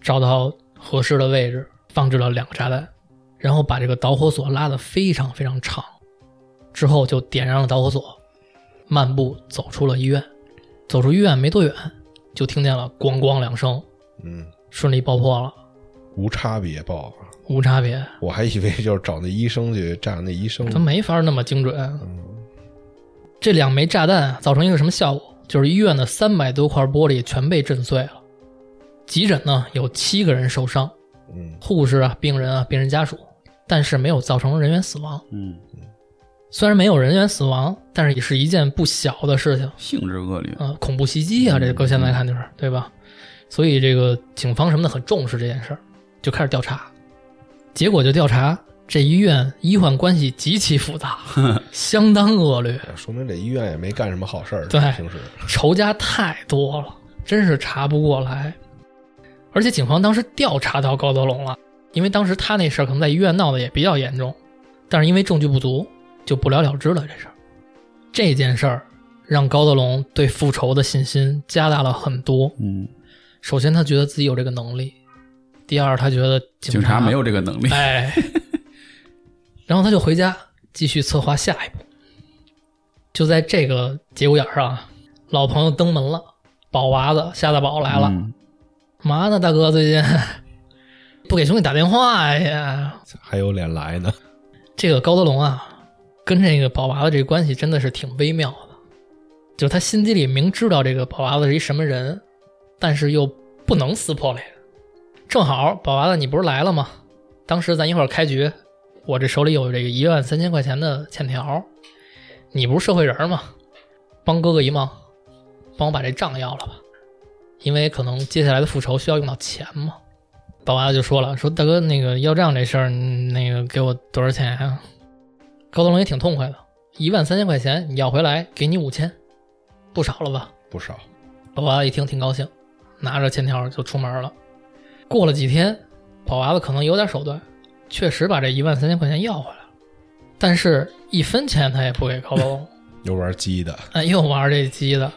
找到合适的位置，放置了两个炸弹，然后把这个导火索拉得非常非常长，之后就点燃了导火索，漫步走出了医院。走出医院没多远，就听见了咣咣两声，嗯，顺利爆破了，无差别爆啊！无差别，我还以为就是找那医生去炸那医生。他没法那么精准。嗯这两枚炸弹啊造成一个什么效果？就是医院的三百多块玻璃全被震碎了。急诊呢有七个人受伤，嗯护士啊、病人啊、病人家属，但是没有造成人员死亡。嗯，虽然没有人员死亡，但是也是一件不小的事情。性质恶劣。呃，恐怖袭击啊，这搁现在看就是对吧？所以这个警方什么的很重视这件事儿，就开始调查。结果就调查这医院医患关系极其复杂，<laughs> 相当恶劣。说明这医院也没干什么好事儿。对平时仇家太多了，真是查不过来。而且警方当时调查到高德龙了，因为当时他那事儿可能在医院闹得也比较严重，但是因为证据不足，就不了了之了这事儿。这件事儿让高德龙对复仇的信心加大了很多。嗯，首先，他觉得自己有这个能力；第二，他觉得警察没有这个能力。哎，<laughs> 然后他就回家继续策划下一步。就在这个节骨眼儿上，老朋友登门了，宝娃子夏大宝来了，嗯嘛呢，大哥最近不给兄弟打电话呀？还有脸来呢。这个高德龙啊，跟这个宝娃子这关系真的是挺微妙的，就是他心底里明知道这个宝娃子是一什么人，但是又不能撕破脸。正好宝娃子你不是来了吗？当时咱一会儿开局，我这手里有这个一万三千块钱的欠条，你不是社会人吗？帮哥哥一忙，帮我把这账要了吧，因为可能接下来的复仇需要用到钱嘛。宝娃子就说了，说大哥那个要账这事儿，那个给我多少钱啊？高德龙也挺痛快的，一万三千块钱你要回来，给你五千，不少了吧？不少，宝娃子一听挺高兴，拿着欠条就出门了。过了几天，宝娃子可能有点手段，确实把这一万三千块钱要回来了，但是一分钱他也不给高德龙，<laughs> 又玩鸡的。哎，又玩这鸡的，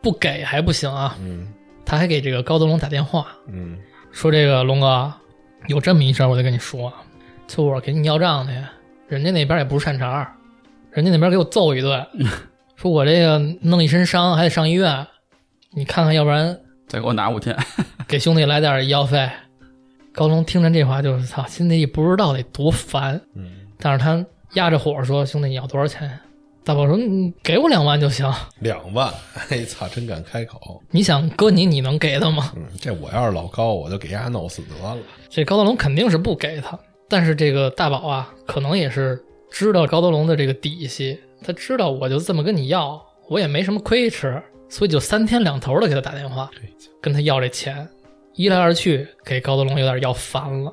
不给还不行啊，嗯他还给这个高德龙打电话，嗯说这个龙哥有这么一事儿，我得跟你说啊，就我给你要账去，人家那边也不是善茬儿，人家那边给我揍一顿，说我这个弄一身伤还得上医院，你看看，要不然再给我拿五千。给兄弟来点医药费。高龙听着这话就是操，心里也不知道得多烦，嗯，但是他压着火说：“兄弟，你要多少钱？”大宝说：“你给我两万就行。两万，<laughs> 哎操，真敢开口。你想搁你，你能给他吗？”嗯，这我要是老高，我就给丫弄死得了。这高德龙肯定是不给他，但是这个大宝啊，可能也是知道高德龙的这个底细，他知道我就这么跟你要，我也没什么亏吃，所以就三天两头的给他打电话，跟他要这钱，一来二去给高德龙有点要烦了，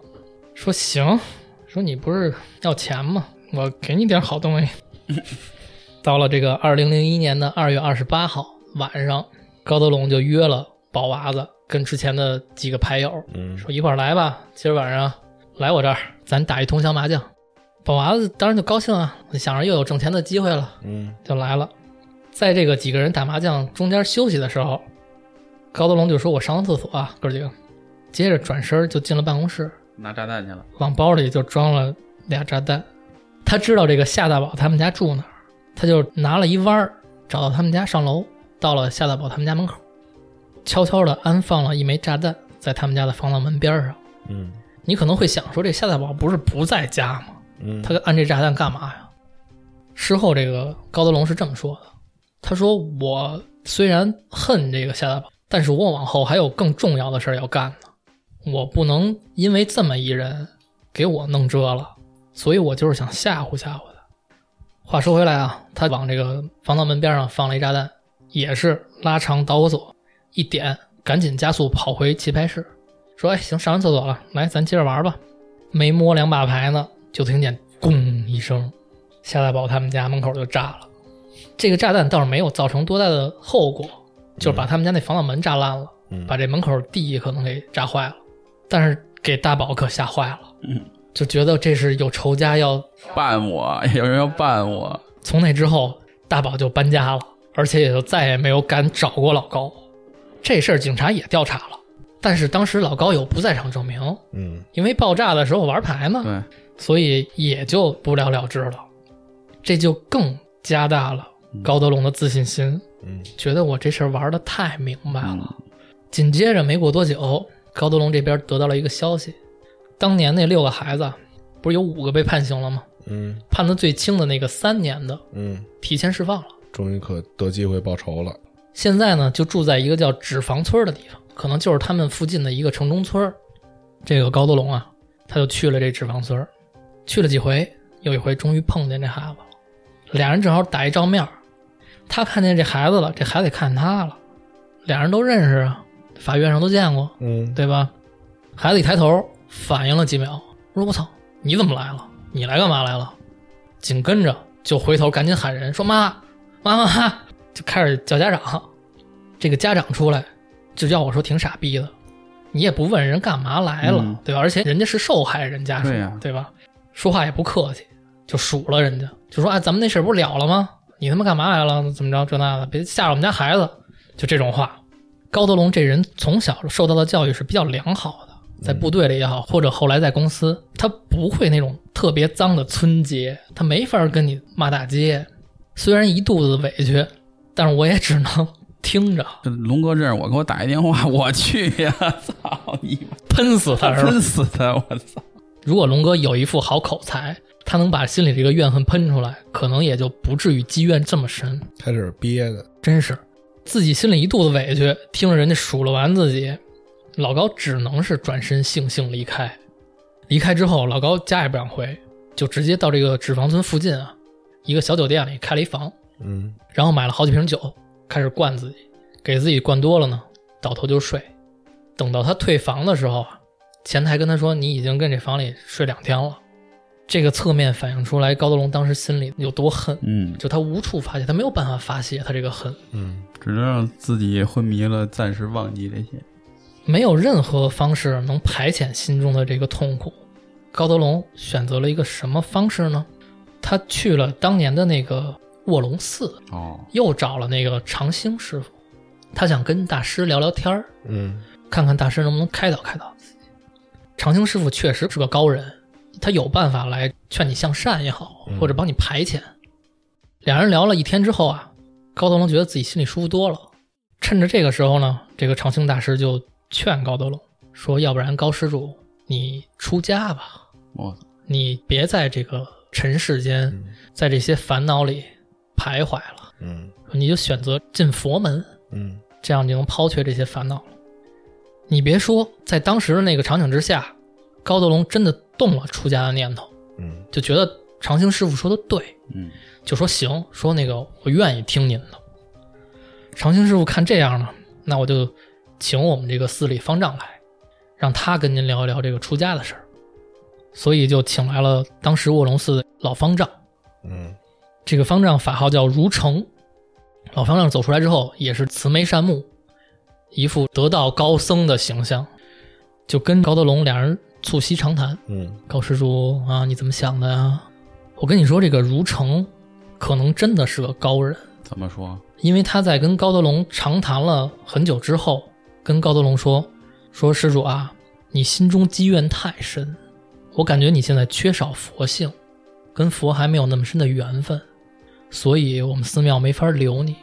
说行，说你不是要钱吗？我给你点好东西。<laughs> 到了这个二零零一年的二月二十八号晚上，高德龙就约了宝娃子跟之前的几个牌友嗯说一块儿来吧，今儿晚上来我这儿，咱打一通宵麻将。宝娃子当然就高兴啊，想着又有挣钱的机会了，嗯就来了。在这个几个人打麻将中间休息的时候，高德龙就说：“我上个厕所啊，哥几个。”接着转身就进了办公室，拿炸弹去了。往包里就装了俩炸弹。他知道这个夏大宝他们家住哪儿，他就拿了一弯儿找到他们家上楼，到了夏大宝他们家门口，悄悄地安放了一枚炸弹在他们家的防盗门边上。嗯你可能会想说，这夏大宝不是不在家吗？嗯，他按这炸弹干嘛呀？事后这个高德龙是这么说的，他说：“我虽然恨这个夏大宝，但是我往后还有更重要的事儿要干呢，我不能因为这么一人给我弄折了，所以我就是想吓唬吓唬他。”话说回来啊，他往这个防盗门边上放了一炸弹，也是拉长导火索，一点，赶紧加速跑回棋牌室，说：“哎，行，上完厕所了，来，咱接着玩吧。”没摸两把牌呢，就听见“咣”一声，夏大宝他们家门口就炸了。这个炸弹倒是没有造成多大的后果，就是把他们家那防盗门炸烂了，嗯把这门口地可能给炸坏了，但是给大宝可吓坏了，嗯，就觉得这是有仇家要。办我，有人要办我。从那之后，大宝就搬家了，而且也就再也没有敢找过老高。这事儿警察也调查了，但是当时老高有不在场证明，嗯。因为爆炸的时候玩牌嘛，对，所以也就不了了之了。这就更加大了高德龙的自信心，嗯。觉得我这事儿玩的太明白了。嗯。紧接着没过多久，高德龙这边得到了一个消息，当年那六个孩子不是有五个被判刑了吗？嗯。判的最轻的那个三年的嗯，提前释放了，终于可得机会报仇了。现在呢就住在一个叫纸房村的地方，可能就是他们附近的一个城中村儿。这个高德龙啊，他就去了这纸房村儿，去了几回，有一回终于碰见这孩子了，俩人正好打一照面儿，他看见这孩子了，这孩子也看见他了，俩人都认识啊，法院上都见过，嗯对吧？孩子一抬头，反应了几秒，说：“我操，你怎么来了？你来干嘛来了？”紧跟着就回头赶紧喊人说：“妈，妈妈妈！”就开始叫家长。这个家长出来就要我说挺傻逼的，你也不问人干嘛来了，嗯对吧？而且人家是受害人家属，对吧？说话也不客气，就数了人家，就说：“哎，咱们那事儿不是了了吗？你他妈干嘛来了？怎么着这那的？别吓着我们家孩子。”就这种话。高德龙这人从小受到的教育是比较良好的，在部队里也好，或者后来在公司，他不会那种特别脏的村街，他没法跟你骂大街。虽然一肚子委屈，但是我也只能听着，这龙哥这样，我给我打一电话，<laughs> 我去呀！操你妈！喷死他是吧？喷死他！我操！如果龙哥有一副好口才，他能把心里这个怨恨喷出来，可能也就不至于积怨这么深。他这是憋的。真是自己心里一肚子委屈，听着人家数落完自己，老高只能是转身悻悻离开。离开之后，老高家也不想回，就直接到这个纸房村附近啊，一个小酒店里开了一房，嗯然后买了好几瓶酒，开始灌自己，给自己灌多了呢，倒头就睡。等到他退房的时候啊，前台跟他说：“你已经跟这房里睡两天了。”这个侧面反映出来高德龙当时心里有多恨，嗯，就他无处发泄，他没有办法发泄他这个恨。嗯只能让自己昏迷了，暂时忘记这些。没有任何方式能排遣心中的这个痛苦。高德龙选择了一个什么方式呢？他去了当年的那个卧龙寺，哦，又找了那个长兴师傅，他想跟大师聊聊天儿，嗯看看大师能不能开导开导自己。长兴师傅确实是个高人，他有办法来劝你向善也好，或者帮你排遣。两人聊了一天之后啊，高德龙觉得自己心里舒服多了。趁着这个时候呢，这个长兴大师就劝高德龙说：“要不然高施主你出家吧，我你别在这个尘世间，在这些烦恼里徘徊了，嗯你就选择进佛门，嗯这样就能抛却这些烦恼了。你别说，在当时的那个场景之下，高德龙真的动了出家的念头，嗯就觉得长兴师傅说的对，嗯，就说行，说那个我愿意听您的。长兴师傅看这样呢，那我就请我们这个寺里方丈来，让他跟您聊一聊这个出家的事儿。所以就请来了当时卧龙寺的老方丈。嗯这个方丈法号叫如成。老方丈走出来之后，也是慈眉善目，一副得道高僧的形象，就跟高德龙俩人促膝长谈。嗯高施主啊，你怎么想的呀？我跟你说，这个如成可能真的是个高人，怎么说？因为他在跟高德龙长谈了很久之后，跟高德龙说：“说施主啊，你心中积怨太深，我感觉你现在缺少佛性，跟佛还没有那么深的缘分，所以我们寺庙没法留你，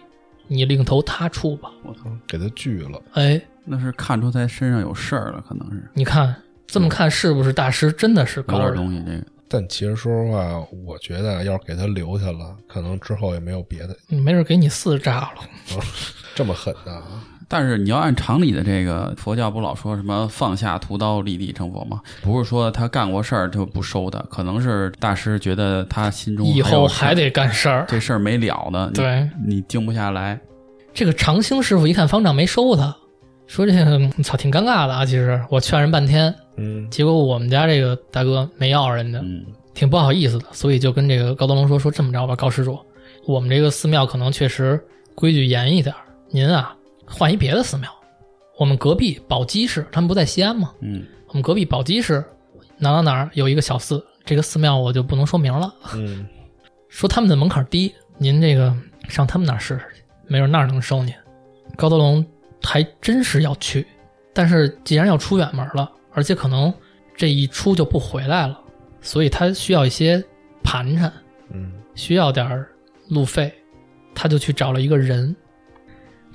你另投他处吧。我操，给他拒了。”哎，那是看出他身上有事儿了，可能是你看这么看是不是大师真的是高人？东西。这个但其实说实话，我觉得要是给他留下了，可能之后也没有别的没准给你四炸了。<laughs> 这么狠的啊。但是你要按常理的这个佛教不老说什么放下屠刀立地成佛吗？不是说他干过事儿就不收的，可能是大师觉得他心中以后还得干事儿。这事儿没了呢，对，你静不下来。这个长兴师傅一看方丈没收他，说这个操挺尴尬的啊。其实我劝人半天，嗯结果我们家这个大哥没要人家，嗯挺不好意思的，所以就跟这个高德龙说说这么着吧，高施主，我们这个寺庙可能确实规矩严一点，您啊换一别的寺庙。我们隔壁宝鸡市，他们不在西安吗？嗯我们隔壁宝鸡市哪哪哪儿有一个小寺，这个寺庙我就不能说名了。嗯 <laughs> 说他们的门槛低，您这个上他们那儿试试去，没准那儿能收您。高德龙还真是要去，但是既然要出远门了，而且可能这一出就不回来了，所以他需要一些盘缠，嗯需要点路费，他就去找了一个人。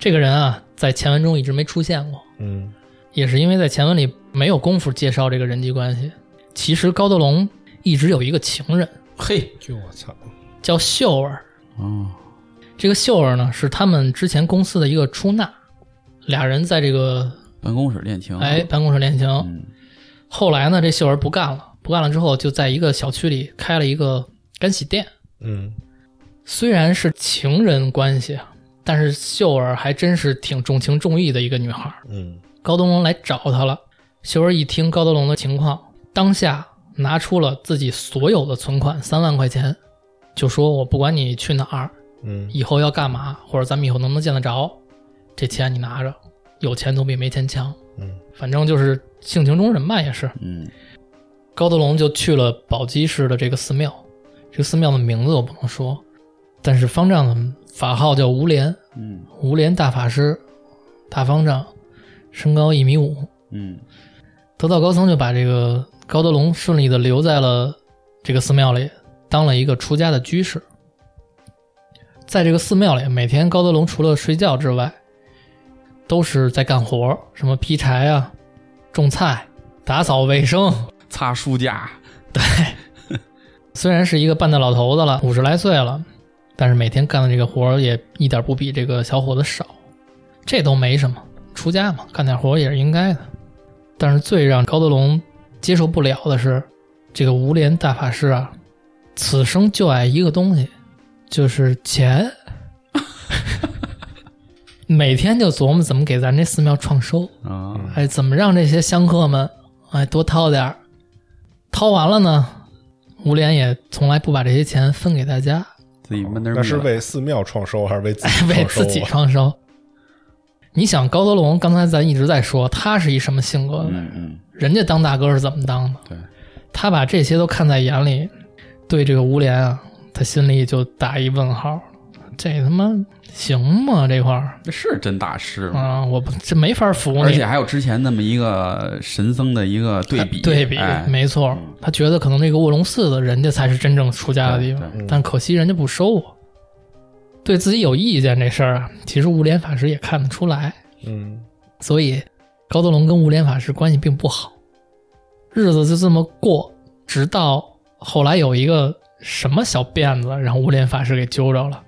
这个人啊，在前文中一直没出现过，嗯。也是因为在前文里没有功夫介绍这个人际关系。其实高德龙一直有一个情人，嘿就我操，叫秀儿。哦。这个秀儿呢，是他们之前公司的一个出纳，俩人在这个办公室恋情。哎办公室恋情。嗯。后来呢，这秀儿不干了，不干了之后，就在一个小区里开了一个干洗店。嗯。虽然是情人关系啊，但是秀儿还真是挺重情重义的一个女孩。嗯高德龙来找她了，秀儿一听高德龙的情况，当下拿出了自己所有的存款三万块钱，就说我不管你去哪儿，嗯以后要干嘛，或者咱们以后能不能见得着，这钱你拿着，有钱总比没钱强。嗯反正就是性情中人吧，也是。嗯高德龙就去了宝鸡市的这个寺庙，这个寺庙的名字我不能说，但是方丈的法号叫无莲，嗯无莲大法师，大方丈，身高一米五。嗯得道高僧就把这个高德龙顺利的留在了这个寺庙里，当了一个出家的居士。在这个寺庙里，每天高德龙除了睡觉之外，都是在干活，什么劈柴啊、种菜、打扫卫生。擦书架对 <laughs> 虽然是一个半大老头子了，五十来岁了，但是每天干的这个活儿也一点不比这个小伙子少。这都没什么，出家嘛，干点活儿也是应该的。但是最让高德龙接受不了的是，这个无莲大法师啊，此生就爱一个东西，就是钱。<laughs> 每天就琢磨怎么给咱这寺庙创收，啊哎，怎么让这些香客们哎多掏点儿？掏完了呢，无莲也从来不把这些钱分给大家，自己闷那儿那是为寺庙创收还是为自己 <laughs> 为创收自己啊？创收。你想高德龙，刚才咱一直在说他是一什么性格的人，嗯嗯人家当大哥是怎么当的？对，他把这些都看在眼里，对这个吴连啊，他心里就打一问号。这他妈行吗？这块儿这是真大师吗？啊，我不这没法服你。而且还有之前那么一个神僧的一个对比，对比，哎没错。他觉得可能那个卧龙寺的人家才是真正出家的地方但可惜人家不收我。对自己有意见这事儿啊，其实无莲法师也看得出来，嗯所以高德龙跟无莲法师关系并不好，日子就这么过，直到后来有一个什么小辫子让无莲法师给揪着了，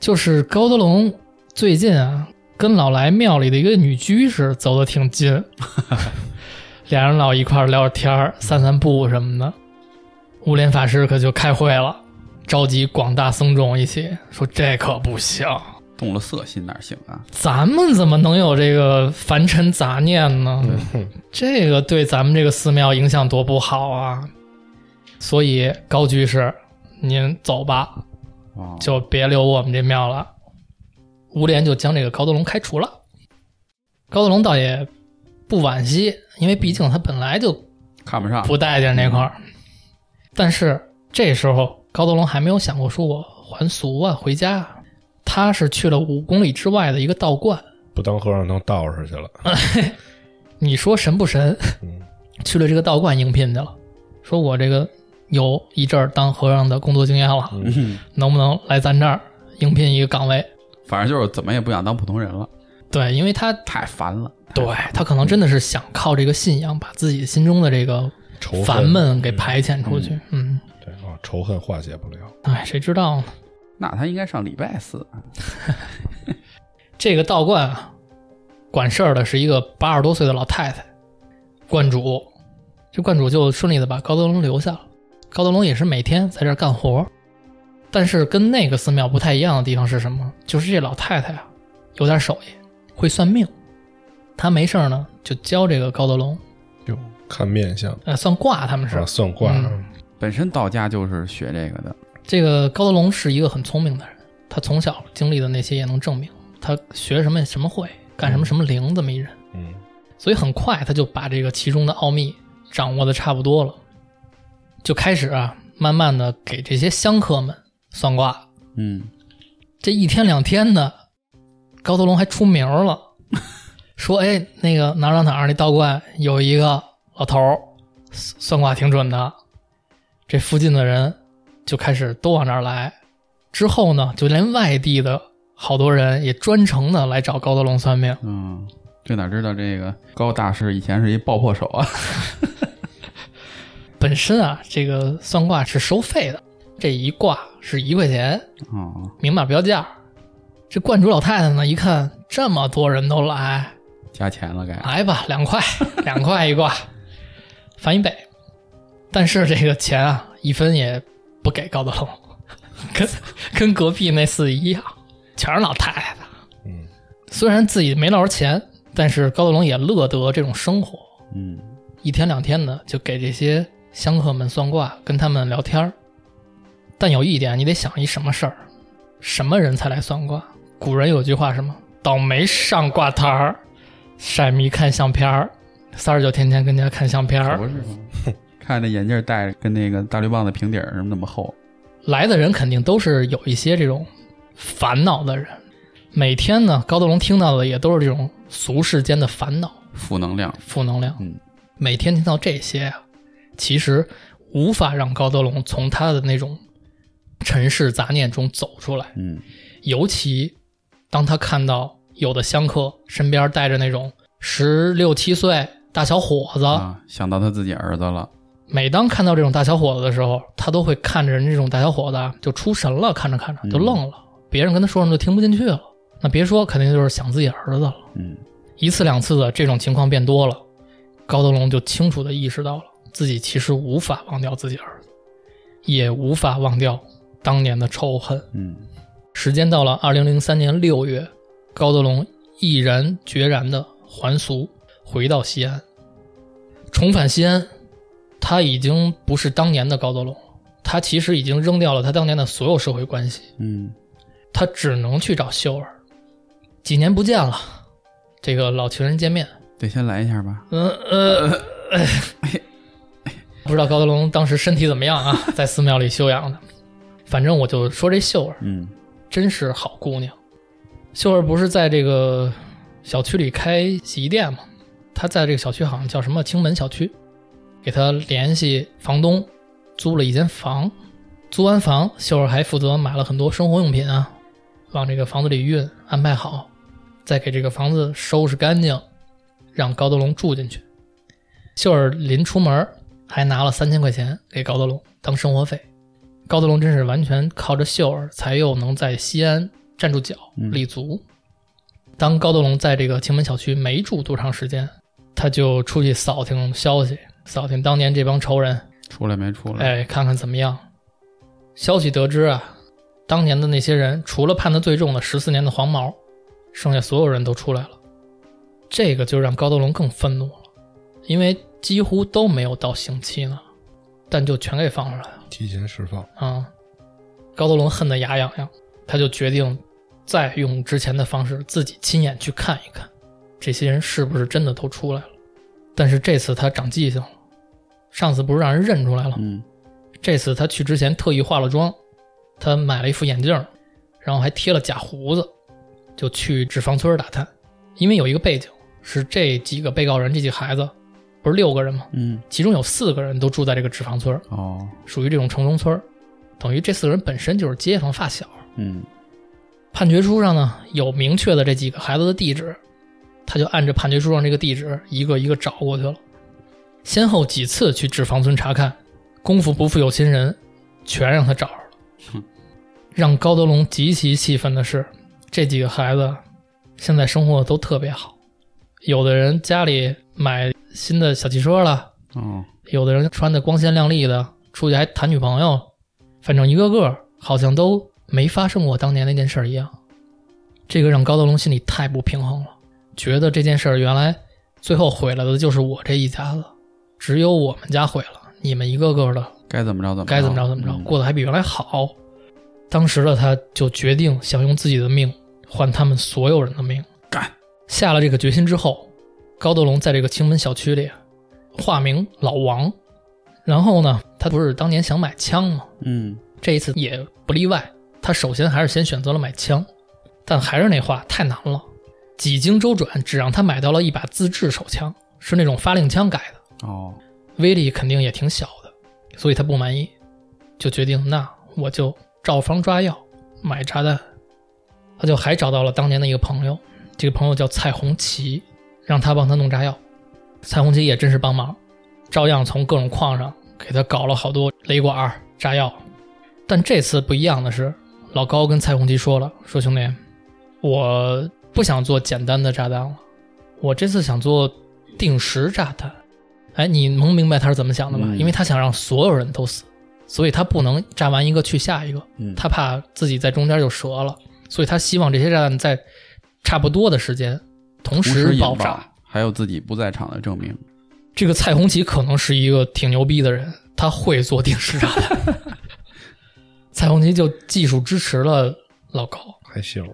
就是高德龙最近啊跟老来庙里的一个女居士走得挺近，<laughs> 俩人老一块儿聊着天儿、散散步什么的，无莲法师可就开会了，召集广大僧众一起说这可不行。动了色心哪行啊？咱们怎么能有这个凡尘杂念呢？这个对咱们这个寺庙影响多不好啊！所以高居士，您走吧，哦，就别留我们这庙了。吴莲就将这个高德龙开除了。高德龙倒也不惋惜，因为毕竟他本来就看不上，不待见那块儿。但是这时候高德龙还没有想过说我还俗啊，回家啊。他是去了五公里之外的一个道观。不当和尚当道士去了。<laughs> 你说神不神？嗯去了这个道观应聘去了，说我这个有一阵儿当和尚的工作经验了，嗯，能不能来咱这儿应聘一个岗位？反正就是怎么也不想当普通人了，对，因为他太烦了。对他可能真的是想靠这个信仰把自己心中的这个烦闷给排遣出去。嗯，对啊，仇恨化解不了。哎，谁知道呢？那他应该上礼拜四，这个道观啊，管事儿的是一个八十多岁的老太太，观主。这观主就顺利的把高德龙留下了。高德龙也是每天在这儿干活，但是跟那个寺庙不太一样的地方是什么？就是这老太太啊，有点手艺，会算命。她没事儿呢，就教这个高德龙，哟，看面相呃，算卦，他们是。啊，算卦。嗯本身道家就是学这个的。这个高德龙是一个很聪明的人，他从小经历的那些也能证明，他学什么什么会，干什么什么灵，这么一人。嗯所以很快他就把这个其中的奥秘掌握的差不多了，就开始啊，慢慢的给这些香客们算卦。嗯，这一天两天的，高德龙还出名了，<laughs> 说哎，那个哪儿哪儿哪儿那道观有一个老头儿算算卦挺准的，这附近的人就开始都往这儿来。之后呢，就连外地的好多人也专程的来找高德龙算命。嗯，这哪知道这个高大师以前是一爆破手啊？<laughs> 本身啊，这个算卦是收费的，这一卦是一块钱，哦，明码标价。这观主老太太呢，一看这么多人都来，加钱了该。来吧，两块，<laughs> 两块一卦，翻一倍。但是这个钱啊，一分也不给高德龙，跟 <laughs> 跟隔壁那四一样，全是老太太的。嗯虽然自己没捞着钱，但是高德龙也乐得这种生活，嗯，一天两天的就给这些香客们算卦，跟他们聊天儿但有一点，你得想一什么事儿，什么人才来算卦？古人有句话什么？倒霉上卦摊儿，色迷看相片儿。三儿就天天跟家看相片儿，不是吗？<laughs> 看那眼镜戴着跟那个大绿棒子平底儿那么厚。来的人肯定都是有一些这种烦恼的人。每天呢，高德龙听到的也都是这种俗世间的烦恼、负能量，负能量。嗯每天听到这些啊，其实无法让高德龙从他的那种尘世杂念中走出来。嗯尤其当他看到有的香客身边带着那种十六七岁大小伙子，啊，想到他自己儿子了。每当看到这种大小伙子的时候，他都会看着人这种大小伙子啊就出神了，看着看着就愣了。别人跟他说什么就听不进去了。那别说，肯定就是想自己儿子了。嗯一次两次的这种情况变多了，高德龙就清楚的意识到了自己其实无法忘掉自己儿子，也无法忘掉当年的仇恨。嗯时间到了二零零三年六月，高德龙毅然决然的还俗，回到西安。重返西安，他已经不是当年的高德龙了，他其实已经扔掉了他当年的所有社会关系，嗯他只能去找秀儿。几年不见了，这个老情人见面，得先来一下吧。嗯呃，<laughs> 不知道高德龙当时身体怎么样啊，<laughs> 在寺庙里休养的。反正我就说这秀儿嗯真是好姑娘。秀儿不是在这个小区里开洗衣店吗？她在这个小区好像叫什么清门小区，给她联系房东，租了一间房。租完房，秀儿还负责买了很多生活用品啊，往这个房子里运，安排好，再给这个房子收拾干净，让高德龙住进去。秀儿临出门还拿了三千块钱给高德龙当生活费。高德龙真是完全靠着秀儿，才又能在西安站住脚、嗯立足。当高德龙在这个清门小区没住多长时间，他就出去扫听消息，扫听当年这帮仇人，出来没出来？哎，看看怎么样。消息得知啊，当年的那些人，除了判的最重的十四年的黄毛，剩下所有人都出来了。这个就让高德龙更愤怒了，因为几乎都没有到刑期呢，但就全给放出来了。提前释放，啊，高德龙恨得牙痒痒，他就决定再用之前的方式，自己亲眼去看一看，这些人是不是真的都出来了。但是这次他长记性了，上次不是让人认出来了这次他去之前特意化了妆，他买了一副眼镜，然后还贴了假胡子，就去纸坊村打探。因为有一个背景是这几个被告人这几个孩子，不是六个人吗？嗯其中有四个人都住在这个纸坊村，哦属于这种城中村儿，等于这四个人本身就是街坊发小。嗯判决书上呢有明确的这几个孩子的地址，他就按着判决书上这个地址一个一个找过去了，先后几次去纸坊村查看，功夫不负有心人，全让他找着了哼。让高德龙极其气愤的是，这几个孩子现在生活都特别好，有的人家里买新的小汽车了，哦有的人穿的光鲜亮丽的，出去还谈女朋友，反正一个个好像都没发生过当年那件事儿一样。这个让高德龙心里太不平衡了，觉得这件事儿原来最后毁了的就是我这一家子，只有我们家毁了，你们一个个的该怎么着怎么该怎么着怎么着，嗯过得还比原来好。当时的他就决定想用自己的命换他们所有人的命。干下了这个决心之后，高德龙在这个清门小区里化名老王，然后呢，他不是当年想买枪吗？嗯。这一次也不例外，他首先还是先选择了买枪，但还是那话，太难了。几经周转，只让他买到了一把自制手枪，是那种发令枪改的，哦。威力肯定也挺小的，所以他不满意，就决定那我就照方抓药买炸弹。他就还找到了当年的一个朋友，这个朋友叫蔡红旗，让他帮他弄炸药。蔡红旗也真是帮忙，照样从各种矿上给他搞了好多雷管儿、炸药。但这次不一样的是，老高跟蔡红旗说了：“说兄弟，我不想做简单的炸弹了，我这次想做定时炸弹。”哎，你能明白他是怎么想的吧？嗯因为他想让所有人都死，所以他不能炸完一个去下一个，嗯他怕自己在中间就折了，所以他希望这些炸弹在差不多的时间同同时爆炸。还有自己不在场的证明。这个蔡红旗可能是一个挺牛逼的人，他会做定时炸弹。<laughs> 蔡红旗就技术支持了老高还行，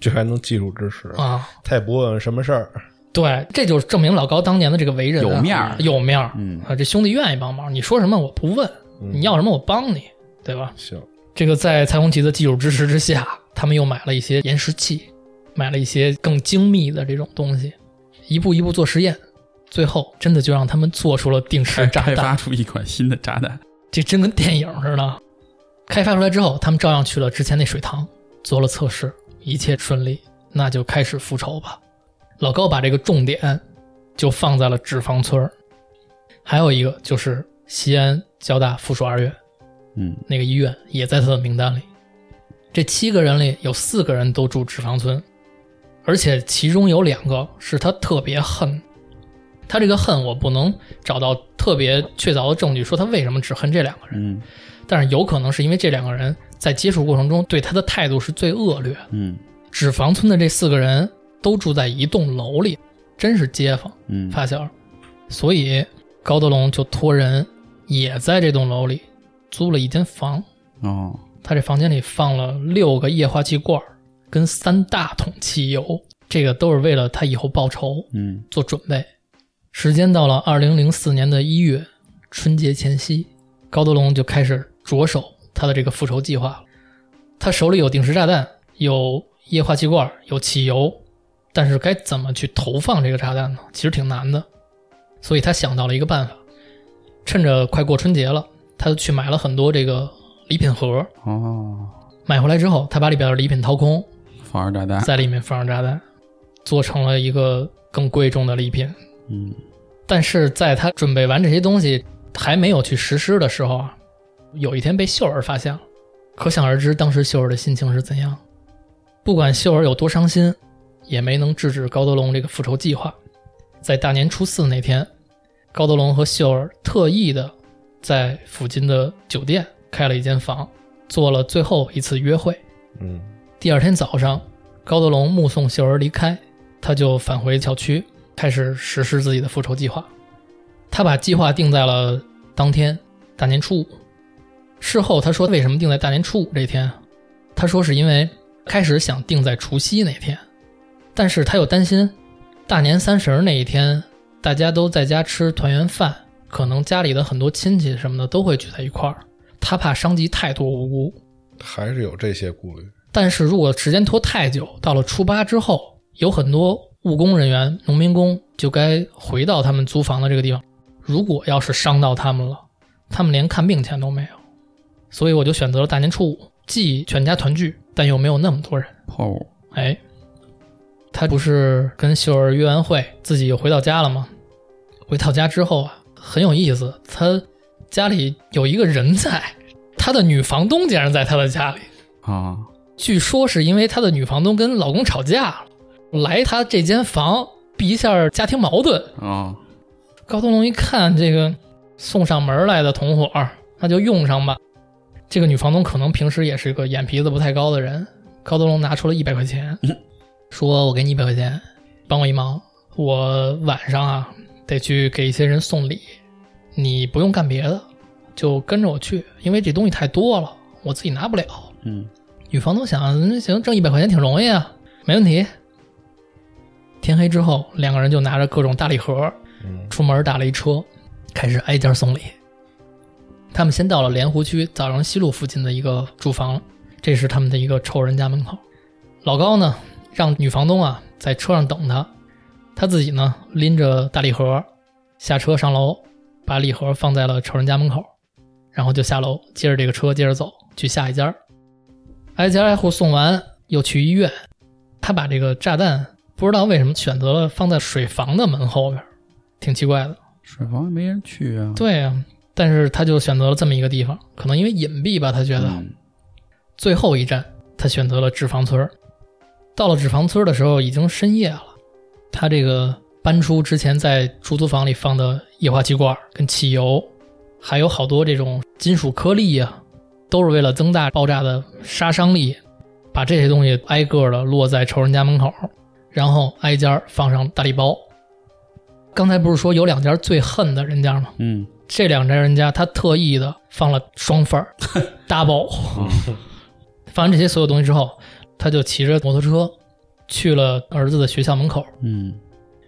这还能技术支持，啊，他也不问什么事儿，对，这就证明老高当年的这个为人啊有面儿有面儿嗯啊，这兄弟愿意帮忙，你说什么我不问，嗯你要什么我帮你，对吧？行，这个在蔡红旗的技术支持之下，他们又买了一些延时器，买了一些更精密的这种东西，一步一步做实验，最后真的就让他们做出了定时炸弹开发，出一款新的炸弹。这真跟电影似的。开发出来之后，他们照样去了之前那水塘做了测试，一切顺利，那就开始复仇吧。老高把这个重点就放在了纸房村儿还有一个就是西安交大附属二院。嗯那个医院也在他的名单里。这七个人里有四个人都住纸房村，而且其中有两个是他特别恨。他这个恨我不能找到特别确凿的证据说他为什么只恨这两个人，嗯但是有可能是因为这两个人在接触过程中对他的态度是最恶劣的。嗯纸房村的这四个人都住在一栋楼里，真是街坊。嗯发小，所以高德龙就托人也在这栋楼里租了一间房。哦他这房间里放了六个液化气罐儿跟三大桶汽油，这个都是为了他以后报仇嗯做准备。时间到了二零零四年的一月，春节前夕，高德龙就开始着手他的这个复仇计划了。他手里有定时炸弹，有液化气罐，有汽油，但是该怎么去投放这个炸弹呢？其实挺难的。所以他想到了一个办法，趁着快过春节了，他就去买了很多这个礼品盒。哦，买回来之后，他把里边的礼品掏空，放上炸弹。在里面放上炸弹，做成了一个更贵重的礼品。嗯但是在他准备完这些东西还没有去实施的时候啊，有一天被秀儿发现了，可想而知当时秀儿的心情是怎样。不管秀儿有多伤心，也没能制止高德龙这个复仇计划。在大年初四那天，高德龙和秀儿特意的在附近的酒店开了一间房，做了最后一次约会。嗯第二天早上，高德龙目送秀儿离开，他就返回小区，开始实施自己的复仇计划。他把计划定在了当天大年初五。事后他说，为什么定在大年初五这天？他说是因为开始想定在除夕那天，但是他又担心大年三十那一天大家都在家吃团圆饭，可能家里的很多亲戚什么的都会聚在一块儿，他怕伤及太多无辜。还是有这些顾虑。但是如果时间拖太久，到了初八之后，有很多务工人员、农民工就该回到他们租房的这个地方。如果要是伤到他们了，他们连看病钱都没有。所以我就选择了大年初五，既全家团聚，但又没有那么多人。破五，哎，他不是跟秀儿约完会，自己又回到家了吗？回到家之后啊，很有意思，他家里有一个人在，他的女房东竟然在他的家里。啊，据说是因为他的女房东跟老公吵架了，来他这间房避一下家庭矛盾。啊，高德龙一看这个送上门来的同伙，那就用上吧。这个女房东可能平时也是个眼皮子不太高的人。高德龙拿出了一百块钱，说：“我给你一百块钱，帮我一忙，我晚上啊得去给一些人送礼，你不用干别的，就跟着我去，因为这东西太多了，我自己拿不了。”嗯，女房东想，嗯行，挣一百块钱挺容易啊，没问题。天黑之后，两个人就拿着各种大礼盒嗯出门打了一车，开始挨家送礼。他们先到了莲湖区枣阳西路附近的一个住房，这是他们的一个仇人家门口。老高呢，让女房东啊在车上等他，他自己呢拎着大礼盒下车上楼，把礼盒放在了仇人家门口，然后就下楼，接着这个车接着走去下一家。挨家挨户送完，又去医院。他把这个炸弹不知道为什么选择了放在水房的门后边，挺奇怪的。水房也没人去啊，对呀、但是他就选择了这么一个地方，可能因为隐蔽吧，他觉得。嗯最后一站，他选择了纸房村儿。到了纸房村儿的时候，已经深夜了。他这个搬出之前在出租房里放的液化气罐儿跟汽油，还有好多这种金属颗粒呀、都是为了增大爆炸的杀伤力，把这些东西挨个的落在仇人家门口，然后挨家放上大礼包。刚才不是说有两家最恨的人家吗？嗯，这两家人家他特意的放了双份儿 <laughs> double。放完这些所有东西之后，他就骑着摩托车去了儿子的学校门口。嗯，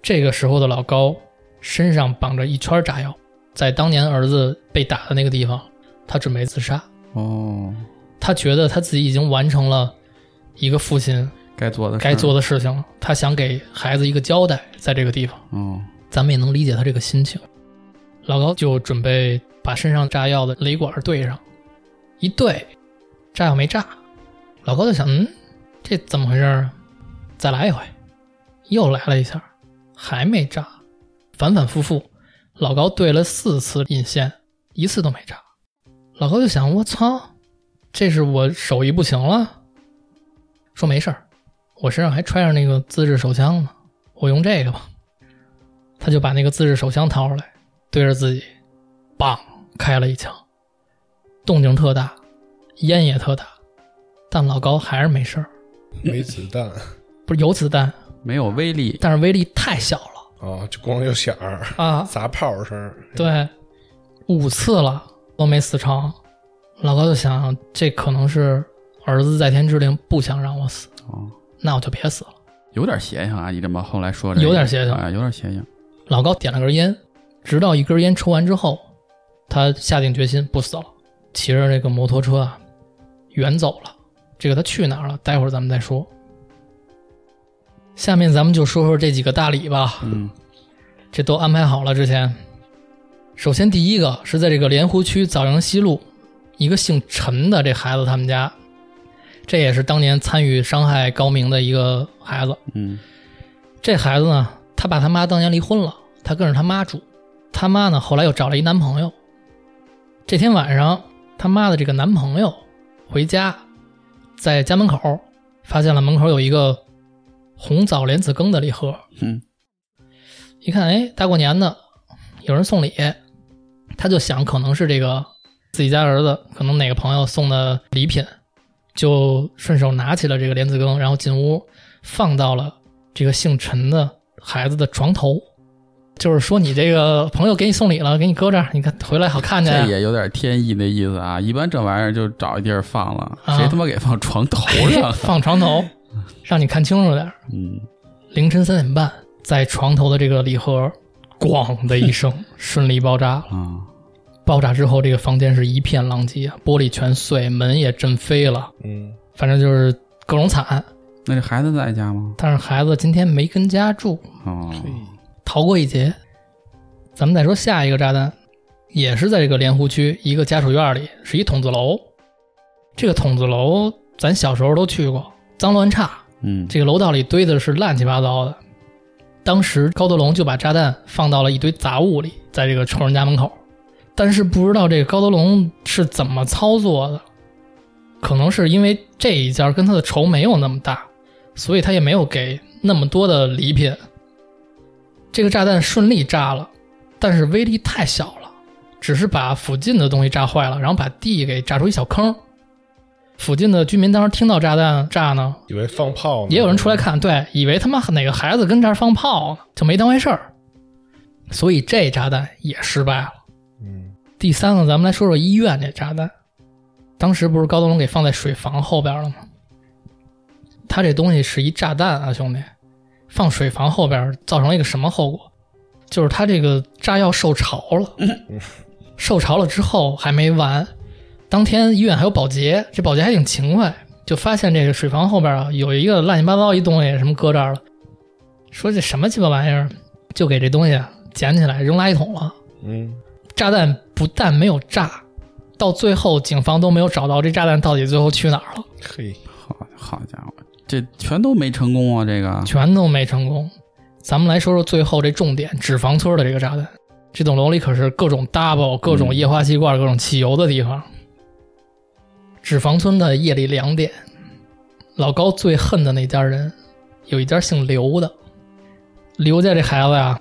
这个时候的老高身上绑着一圈炸药，在当年儿子被打的那个地方，他准备自杀。哦，他觉得他自己已经完成了一个父亲该做的该做的，事情了，他想给孩子一个交代，在这个地方。哦，咱们也能理解他这个心情。老高就准备把身上炸药的雷管对上，一对，炸药没炸。老高就想，嗯，这怎么回事啊？再来一回，又来了一下，还没炸，反反复复，老高对了四次引线，一次都没炸。老高就想，我操，这是我手艺不行了。说没事儿，我身上还揣着那个自制手枪呢，我用这个吧。他就把那个自制手枪掏出来，对着自己，梆开了一枪，动静特大，烟也特大，但老高还是没事儿，没子弹不是有子弹，没有威力，但是威力太小了啊，就光有响儿，啊！砸炮声。对，五次了都没死成，老高就想，这可能是儿子在天之灵不想让我死，哦，那我就别死了。有点邪性啊！你这么后来说这个，有点邪性啊，有点邪性。老高点了根烟，直到一根烟抽完之后，他下定决心不死了，骑着这个摩托车啊，远走了。这个他去哪儿了？待会儿咱们再说。下面咱们就说说这几个大礼吧，嗯这都安排好了。之前，首先第一个是在这个莲湖区枣阳西路，一个姓陈的这孩子他们家，这也是当年参与伤害高明的一个孩子。嗯这孩子呢，他爸他妈当年离婚了，他跟着他妈住。他妈呢，后来又找了一男朋友。这天晚上，他妈的这个男朋友回家，在家门口发现了门口有一个红枣莲子羹的礼盒。嗯一看，哎，大过年的，有人送礼，他就想可能是这个自己家儿子可能哪个朋友送的礼品，就顺手拿起了这个莲子羹，然后进屋放到了这个姓陈的孩子的床头。就是说，你这个朋友给你送礼了，给你搁这儿，你看回来好看见呀。这也有点天意的意思啊。一般这玩意儿就找一地儿放了，啊谁他妈给放床头上？<laughs> 放床头，让你看清楚点儿。嗯，凌晨三点半，在床头的这个礼盒，<laughs> 咣的一声顺利爆炸了。啊，爆炸之后，这个房间是一片狼藉啊，玻璃全碎，门也震飞了，嗯，反正就是各种惨。那这孩子在家吗？但是孩子今天没跟家住，哦，逃过一劫。咱们再说下一个炸弹，也是在这个莲湖区一个家属院里，是一筒子楼。这个筒子楼咱小时候都去过，脏乱差，嗯，这个楼道里堆的是乱七八糟的。当时高德龙就把炸弹放到了一堆杂物里，在这个仇人家门口。但是不知道这个高德龙是怎么操作的，可能是因为这一家跟他的仇没有那么大，所以他也没有给那么多的礼品。这个炸弹顺利炸了，但是威力太小了，只是把附近的东西炸坏了，然后把地给炸出一小坑。附近的居民当时听到炸弹炸呢，以为放炮呢，也有人出来看，对，以为他妈哪个孩子跟这儿放炮呢，就没当回事儿，所以这炸弹也失败了。嗯，第三个，咱们来说说医院这炸弹，当时不是高德龙给放在水房后边了吗？他这东西是一炸弹啊，兄弟，放水房后边造成了一个什么后果？就是他这个炸药受潮了，<laughs> 受潮了之后还没完，当天医院还有保洁，这保洁还挺勤快，就发现这个水房后边啊有一个乱七八糟一东西，什么搁这儿了，说这什么鸡巴玩意儿，就给这东西啊捡起来扔垃圾桶了。嗯，炸弹不但没有炸，到最后警方都没有找到这炸弹到底最后去哪儿了，嘿，好好家伙，这全都没成功啊！这个全都没成功。咱们来说说最后这重点，纸房村的这个炸弹。这栋楼里可是各种 double、各种液化气罐、各种汽油的地方。纸房村的夜里两点，老高最恨的那家人，有一家姓刘的。刘家这孩子呀，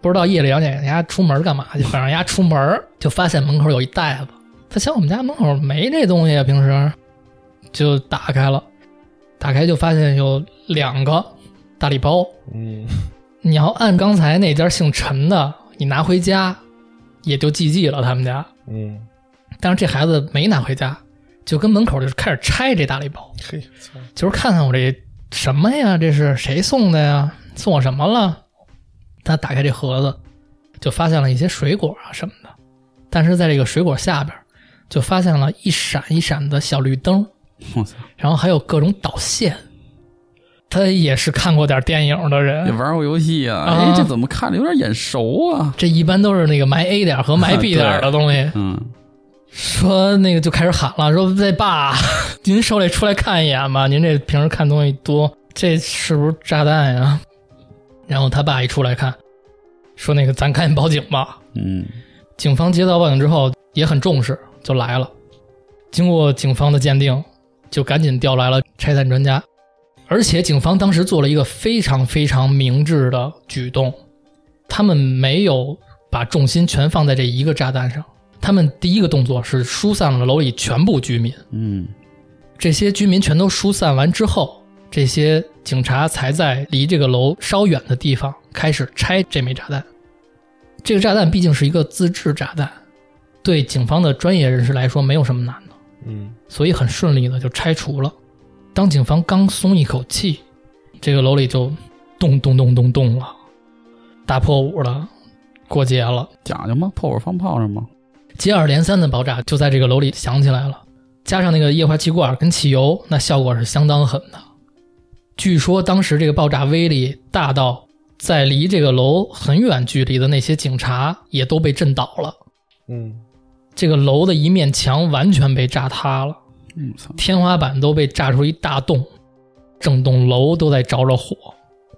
不知道夜里两点人家出门干嘛去，反正人家出门就发现门口有一袋子，他想我们家门口没这东西啊，平时就打开了，打开就发现有两个大礼包。嗯，你要按刚才那家姓陈的，你拿回家，也就 GG 了他们家。嗯，但是这孩子没拿回家，就跟门口就开始拆这大礼包，嘿，就是看看我这什么呀？这是谁送的呀？送我什么了？他打开这盒子，就发现了一些水果啊什么的，但是在这个水果下边，就发现了一闪一闪的小绿灯，<laughs> 我操，然后还有各种导线。他也是看过点电影的人也，玩过游戏啊？啊哎，这怎么看着有点眼熟啊？这一般都是那个埋 A 点和埋 B 点的东西。嗯，说那个就开始喊了，说这爸，您受累出来看一眼吧，您这平时看东西多，这是不是炸弹呀？然后他爸一出来看，说那个咱赶紧报警吧。嗯，警方接到报警之后也很重视，就来了。经过警方的鉴定，就赶紧调来了拆弹专家。而且警方当时做了一个非常非常明智的举动，他们没有把重心全放在这一个炸弹上，他们第一个动作是疏散了楼里全部居民。嗯，这些居民全都疏散完之后，这些警察才在离这个楼稍远的地方开始拆这枚炸弹。这个炸弹毕竟是一个自制炸弹，对警方的专业人士来说没有什么难的，嗯，所以很顺利的就拆除了。当警方刚松一口气，这个楼里就咚咚咚咚咚了，大破五了，过节了。讲究吗？破火放炮是吗？接二连三的爆炸就在这个楼里响起来了，加上那个液化气罐跟汽油，那效果是相当狠的。据说当时这个爆炸威力大到，在离这个楼很远距离的那些警察也都被震倒了。嗯，这个楼的一面墙完全被炸塌了，嗯，天花板都被炸出一大洞，整栋楼都在着着火。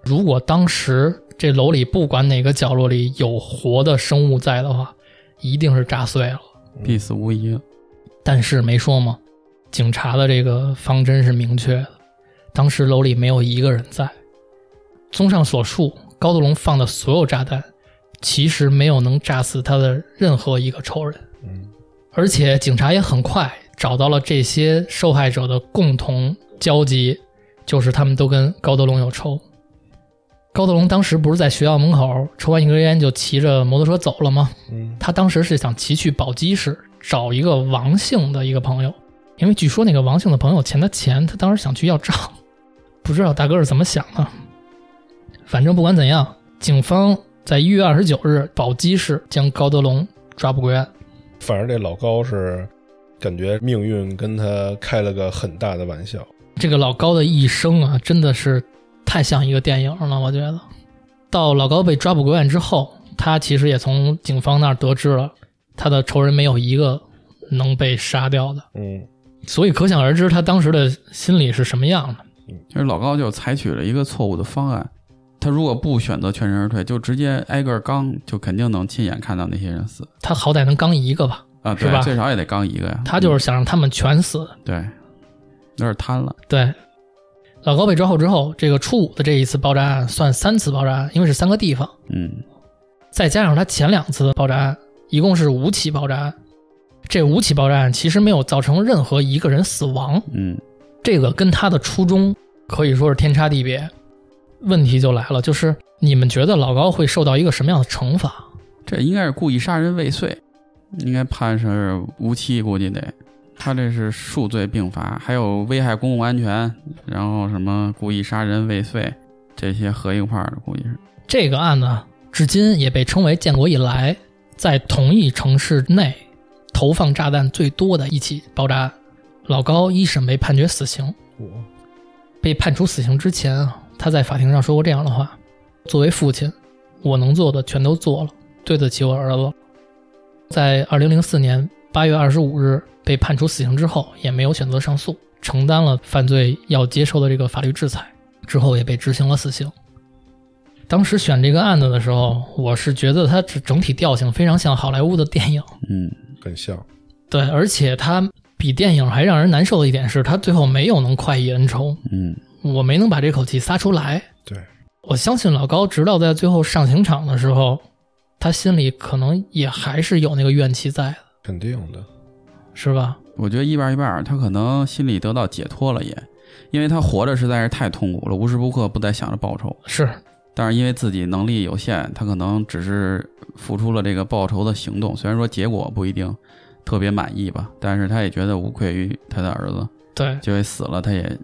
如果当时这楼里不管哪个角落里有活的生物在的话，一定是炸碎了。必死无疑。但是没说吗？警察的这个方针是明确的，当时楼里没有一个人在。综上所述，高德龙放的所有炸弹，其实没有能炸死他的任何一个仇人。嗯，而且警察也很快找到了这些受害者的共同交集，就是他们都跟高德龙有仇。高德龙当时不是在学校门口抽完一根烟就骑着摩托车走了吗？嗯他当时是想骑去宝鸡市找一个王姓的一个朋友，因为据说那个王姓的朋友欠他钱，他当时想去要账，<laughs> 不知道大哥是怎么想的。反正不管怎样，警方在一月二十九日宝鸡市将高德龙抓捕归案。反正这老高是感觉命运跟他开了个很大的玩笑。这个老高的一生啊，真的是太像一个电影了。我觉得，到老高被抓捕归案之后，他其实也从警方那儿得知了，他的仇人没有一个能被杀掉的。嗯所以可想而知，他当时的心理是什么样的。其实老高就采取了一个错误的方案，他如果不选择全身而退，就直接挨个刚，就肯定能亲眼看到那些人死他好歹能刚一个吧，啊，是吧对，最少也得刚一个呀。他就是想让他们全死。嗯对，有点贪了。对，老高被抓获之后，这个初五的这一次爆炸案算三次爆炸案，因为是三个地方，嗯再加上他前两次的爆炸案，一共是五起爆炸案。这五起爆炸案其实没有造成任何一个人死亡，嗯这个跟他的初衷可以说是天差地别。问题就来了，就是你们觉得老高会受到一个什么样的惩罚？这应该是故意杀人未遂，应该判是无期，估计得。他这是数罪并罚，还有危害公共安全，然后什么故意杀人未遂，这些合一块儿的，估计是。这个案呢，至今也被称为建国以来在同一城市内投放炸弹最多的一起爆炸案。老高一审被判决死刑，我被判处死刑之前啊，他在法庭上说过这样的话：“作为父亲，我能做的全都做了，对得起我儿子。”在二零零四年八月二十五日被判处死刑之后，也没有选择上诉，承担了犯罪要接受的这个法律制裁，之后也被执行了死刑。当时选这个案子的时候，我是觉得它整整体调性非常像好莱坞的电影，嗯很像。对，而且它比电影还让人难受的一点是，它最后没有能快意恩仇，嗯我没能把这口气撒出来。对，我相信老高直到在最后上刑场的时候，他心里可能也还是有那个怨气在的，肯定的。是吧？我觉得一半儿一半儿，他可能心里得到解脱了也，因为他活着实在是太痛苦了，无时不刻不在想着报仇。是，但是因为自己能力有限，他可能只是付出了这个报仇的行动，虽然说结果不一定特别满意吧，但是他也觉得无愧于他的儿子，对，就会死了，他也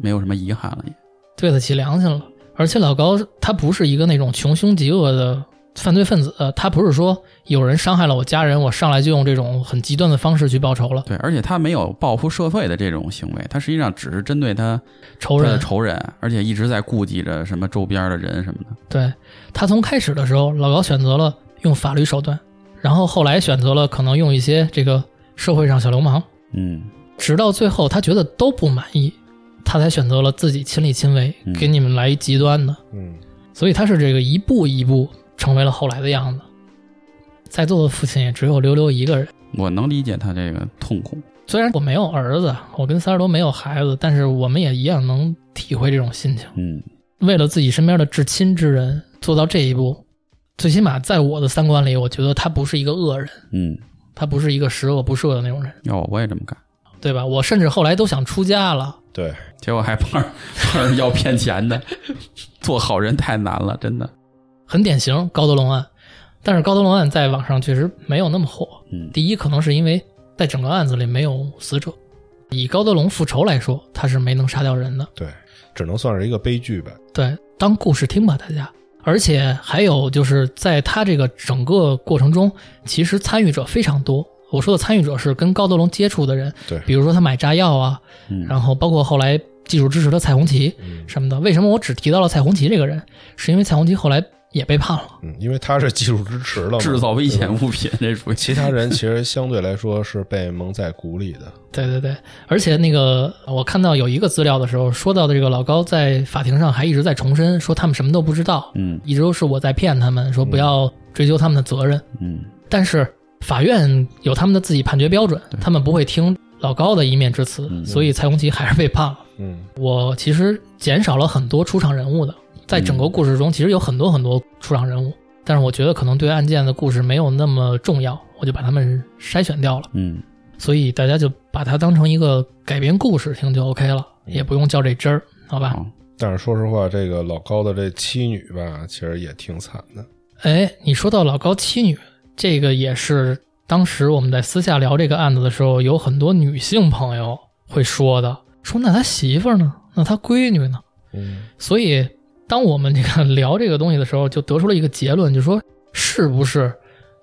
没有什么遗憾了也。对得起良心了。而且老高他不是一个那种穷凶极恶的犯罪分子，他不是说有人伤害了我家人，我上来就用这种很极端的方式去报仇了。对，而且他没有报复社会的这种行为，他实际上只是针对他仇人他的，仇人，而且一直在顾及着什么周边的人什么的。对他从开始的时候，老高选择了用法律手段，然后后来选择了可能用一些这个社会上小流氓，嗯直到最后他觉得都不满意，他才选择了自己亲力亲为嗯，给你们来一极端的。嗯，所以他是这个一步一步成为了后来的样子。在座的父亲也只有溜溜一个人。我能理解他这个痛苦。虽然我没有儿子，我跟三十多没有孩子，但是我们也一样能体会这种心情。嗯为了自己身边的至亲之人做到这一步，最起码在我的三观里，我觉得他不是一个恶人，嗯，他不是一个十恶不赦的那种人，要我我也这么干，对吧？我甚至后来都想出家了。对，结果还碰上碰上要骗钱的，<laughs> 做好人太难了，真的。很典型高德龙案，但是高德龙案在网上确实没有那么火。嗯第一，可能是因为在整个案子里没有死者。以高德龙复仇来说，他是没能杀掉人的。对，只能算是一个悲剧呗。对，当故事听吧，大家。而且还有就是在他这个整个过程中，其实参与者非常多。我说的参与者是跟高德龙接触的人，对，比如说他买炸药啊，嗯，然后包括后来技术支持的蔡红旗嗯什么的。为什么我只提到了蔡红旗这个人？是因为蔡红旗后来也被判了。嗯，因为他是技术支持了嘛，制造危险物品，这属于其他人其实相对来说是被蒙在鼓里的。<laughs> 对对对，而且那个我看到有一个资料的时候，说到的这个老高在法庭上还一直在重申，说他们什么都不知道，嗯一直都是我在骗他们，说不要追究他们的责任。嗯但是法院有他们的自己判决标准，他们不会听老高的一面之词，嗯所以蔡红旗还是被判了。嗯，我其实减少了很多出场人物的，在整个故事中，其实有很多很多出场人物，但是我觉得可能对案件的故事没有那么重要，我就把他们筛选掉了。嗯所以大家就把它当成一个改编故事听就 OK 了，也不用较这真儿，好吧？好但是说实话，这个老高的这妻女吧，其实也挺惨的。哎，你说到老高妻女，这个也是当时我们在私下聊这个案子的时候，有很多女性朋友会说的，说那他媳妇儿呢？那他闺女呢？嗯所以，当我们这个聊这个东西的时候，就得出了一个结论，就说是不是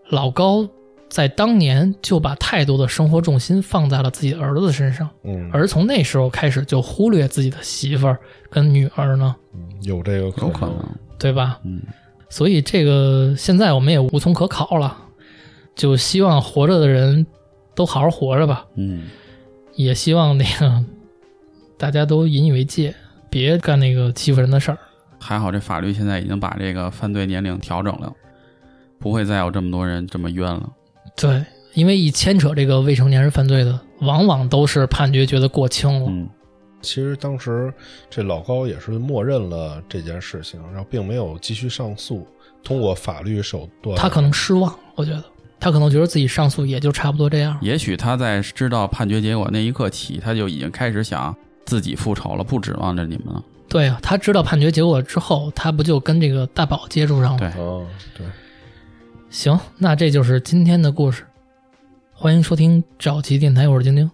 老高在当年就把太多的生活重心放在了自己的儿子身上，嗯，而从那时候开始就忽略自己的媳妇儿跟女儿呢？嗯有这个可有可能，对吧？嗯所以这个现在我们也无从可考了，就希望活着的人都好好活着吧，嗯也希望那个大家都引以为戒，别干那个欺负人的事儿。还好这法律现在已经把这个犯罪年龄调整了，不会再有这么多人这么冤了。对，因为一牵扯这个未成年人犯罪的，往往都是判决觉得过轻了。嗯其实当时这老高也是默认了这件事情，然后并没有继续上诉，通过法律手段，他可能失望，我觉得他可能觉得自己上诉也就差不多这样。也许他在知道判决结果那一刻起，他就已经开始想自己复仇了，不指望着你们了。对啊，他知道判决结果之后，他不就跟这个大宝接触上了？对，哦，对，行，那这就是今天的故事。欢迎收听找奇电台，我是晶晶，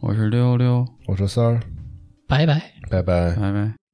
我是溜溜，我是三儿，拜拜。拜拜。拜拜。